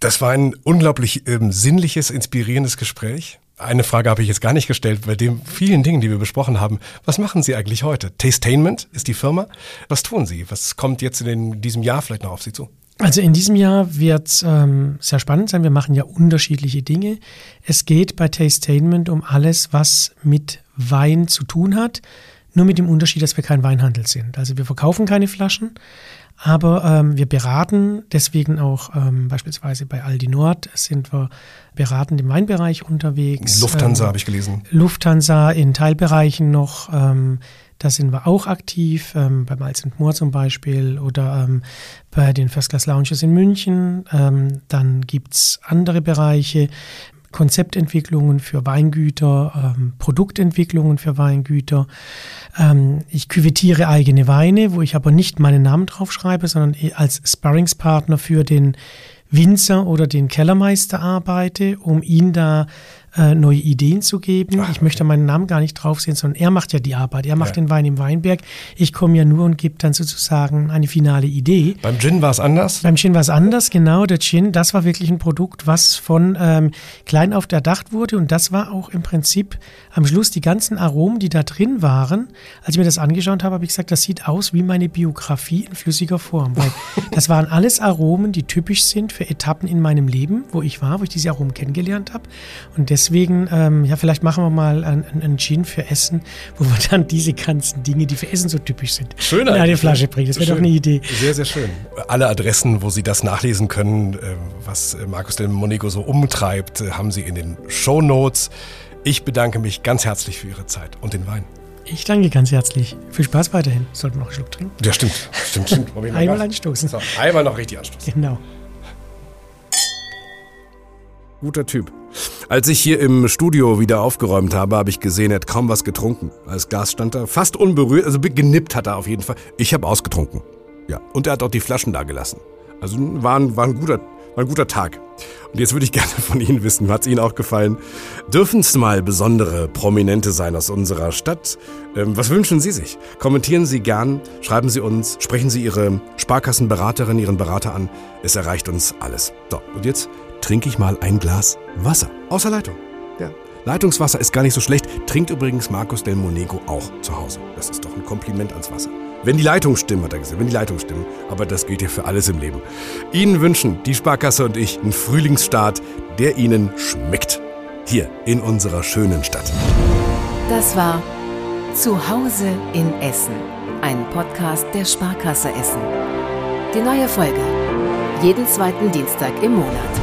Das war ein unglaublich ähm, sinnliches, inspirierendes Gespräch. Eine Frage habe ich jetzt gar nicht gestellt, bei den vielen Dingen, die wir besprochen haben. Was machen Sie eigentlich heute? Tastainment ist die Firma. Was tun Sie? Was kommt jetzt in den, diesem Jahr vielleicht noch auf Sie zu? Also in diesem Jahr wird es ähm, sehr spannend sein. Wir machen ja unterschiedliche Dinge. Es geht bei Tastainment um alles, was mit Wein zu tun hat. Nur mit dem Unterschied, dass wir kein Weinhandel sind. Also wir verkaufen keine Flaschen, aber ähm, wir beraten, deswegen auch ähm, beispielsweise bei Aldi Nord sind wir beratend im Weinbereich unterwegs. Lufthansa ähm, habe ich gelesen. Lufthansa in Teilbereichen noch. Ähm, da sind wir auch aktiv, ähm, bei Malz Moor zum Beispiel oder ähm, bei den First Class Lounges in München. Ähm, dann gibt es andere Bereiche. Konzeptentwicklungen für Weingüter, ähm, Produktentwicklungen für Weingüter. Ähm, ich küvettiere eigene Weine, wo ich aber nicht meinen Namen draufschreibe, sondern eh als Sparringspartner für den Winzer oder den Kellermeister arbeite, um ihn da äh, neue Ideen zu geben. Ach, ich möchte meinen Namen gar nicht drauf sehen, sondern er macht ja die Arbeit. Er macht ja. den Wein im Weinberg. Ich komme ja nur und gebe dann sozusagen eine finale Idee. Beim Gin war es anders? Beim Gin war es anders, genau. Der Gin, das war wirklich ein Produkt, was von ähm, klein auf erdacht wurde. Und das war auch im Prinzip am Schluss die ganzen Aromen, die da drin waren. Als ich mir das angeschaut habe, habe ich gesagt, das sieht aus wie meine Biografie in flüssiger Form. Weil das waren alles Aromen, die typisch sind für Etappen in meinem Leben, wo ich war, wo ich diese Aromen kennengelernt habe. Und deswegen deswegen, ähm, ja, vielleicht machen wir mal einen Gin für Essen, wo wir dann diese ganzen Dinge, die für Essen so typisch sind, schön in eine Flasche bringen. Das wäre doch eine Idee. Sehr, sehr schön. Alle Adressen, wo Sie das nachlesen können, äh, was äh, Markus Del Monico so umtreibt, äh, haben Sie in den Show Notes. Ich bedanke mich ganz herzlich für Ihre Zeit und den Wein. Ich danke ganz herzlich. Viel Spaß weiterhin. Sollten wir noch einen Schluck trinken? Ja, stimmt. Stimmt, stimmt. einmal anstoßen. So, einmal noch richtig anstoßen. Genau. Guter Typ. Als ich hier im Studio wieder aufgeräumt habe, habe ich gesehen, er hat kaum was getrunken. Das Gas stand da fast unberührt, also genippt hat er auf jeden Fall. Ich habe ausgetrunken. Ja, und er hat auch die Flaschen da gelassen. Also war ein, war ein, guter, ein guter Tag. Und jetzt würde ich gerne von Ihnen wissen, hat es Ihnen auch gefallen? Dürfen es mal besondere Prominente sein aus unserer Stadt? Ähm, was wünschen Sie sich? Kommentieren Sie gern, schreiben Sie uns, sprechen Sie Ihre Sparkassenberaterin, Ihren Berater an. Es erreicht uns alles. So, und jetzt trinke ich mal ein Glas Wasser. Außer Leitung. Ja. Leitungswasser ist gar nicht so schlecht. Trinkt übrigens Markus Del Monego auch zu Hause. Das ist doch ein Kompliment ans Wasser. Wenn die Leitungen stimmen, hat er gesagt, wenn die Leitungen stimmen. Aber das gilt ja für alles im Leben. Ihnen wünschen die Sparkasse und ich einen Frühlingsstart, der Ihnen schmeckt. hier in unserer schönen Stadt. Das war Zuhause in Essen, ein Podcast der Sparkasse Essen. Die neue Folge. Jeden zweiten Dienstag im Monat.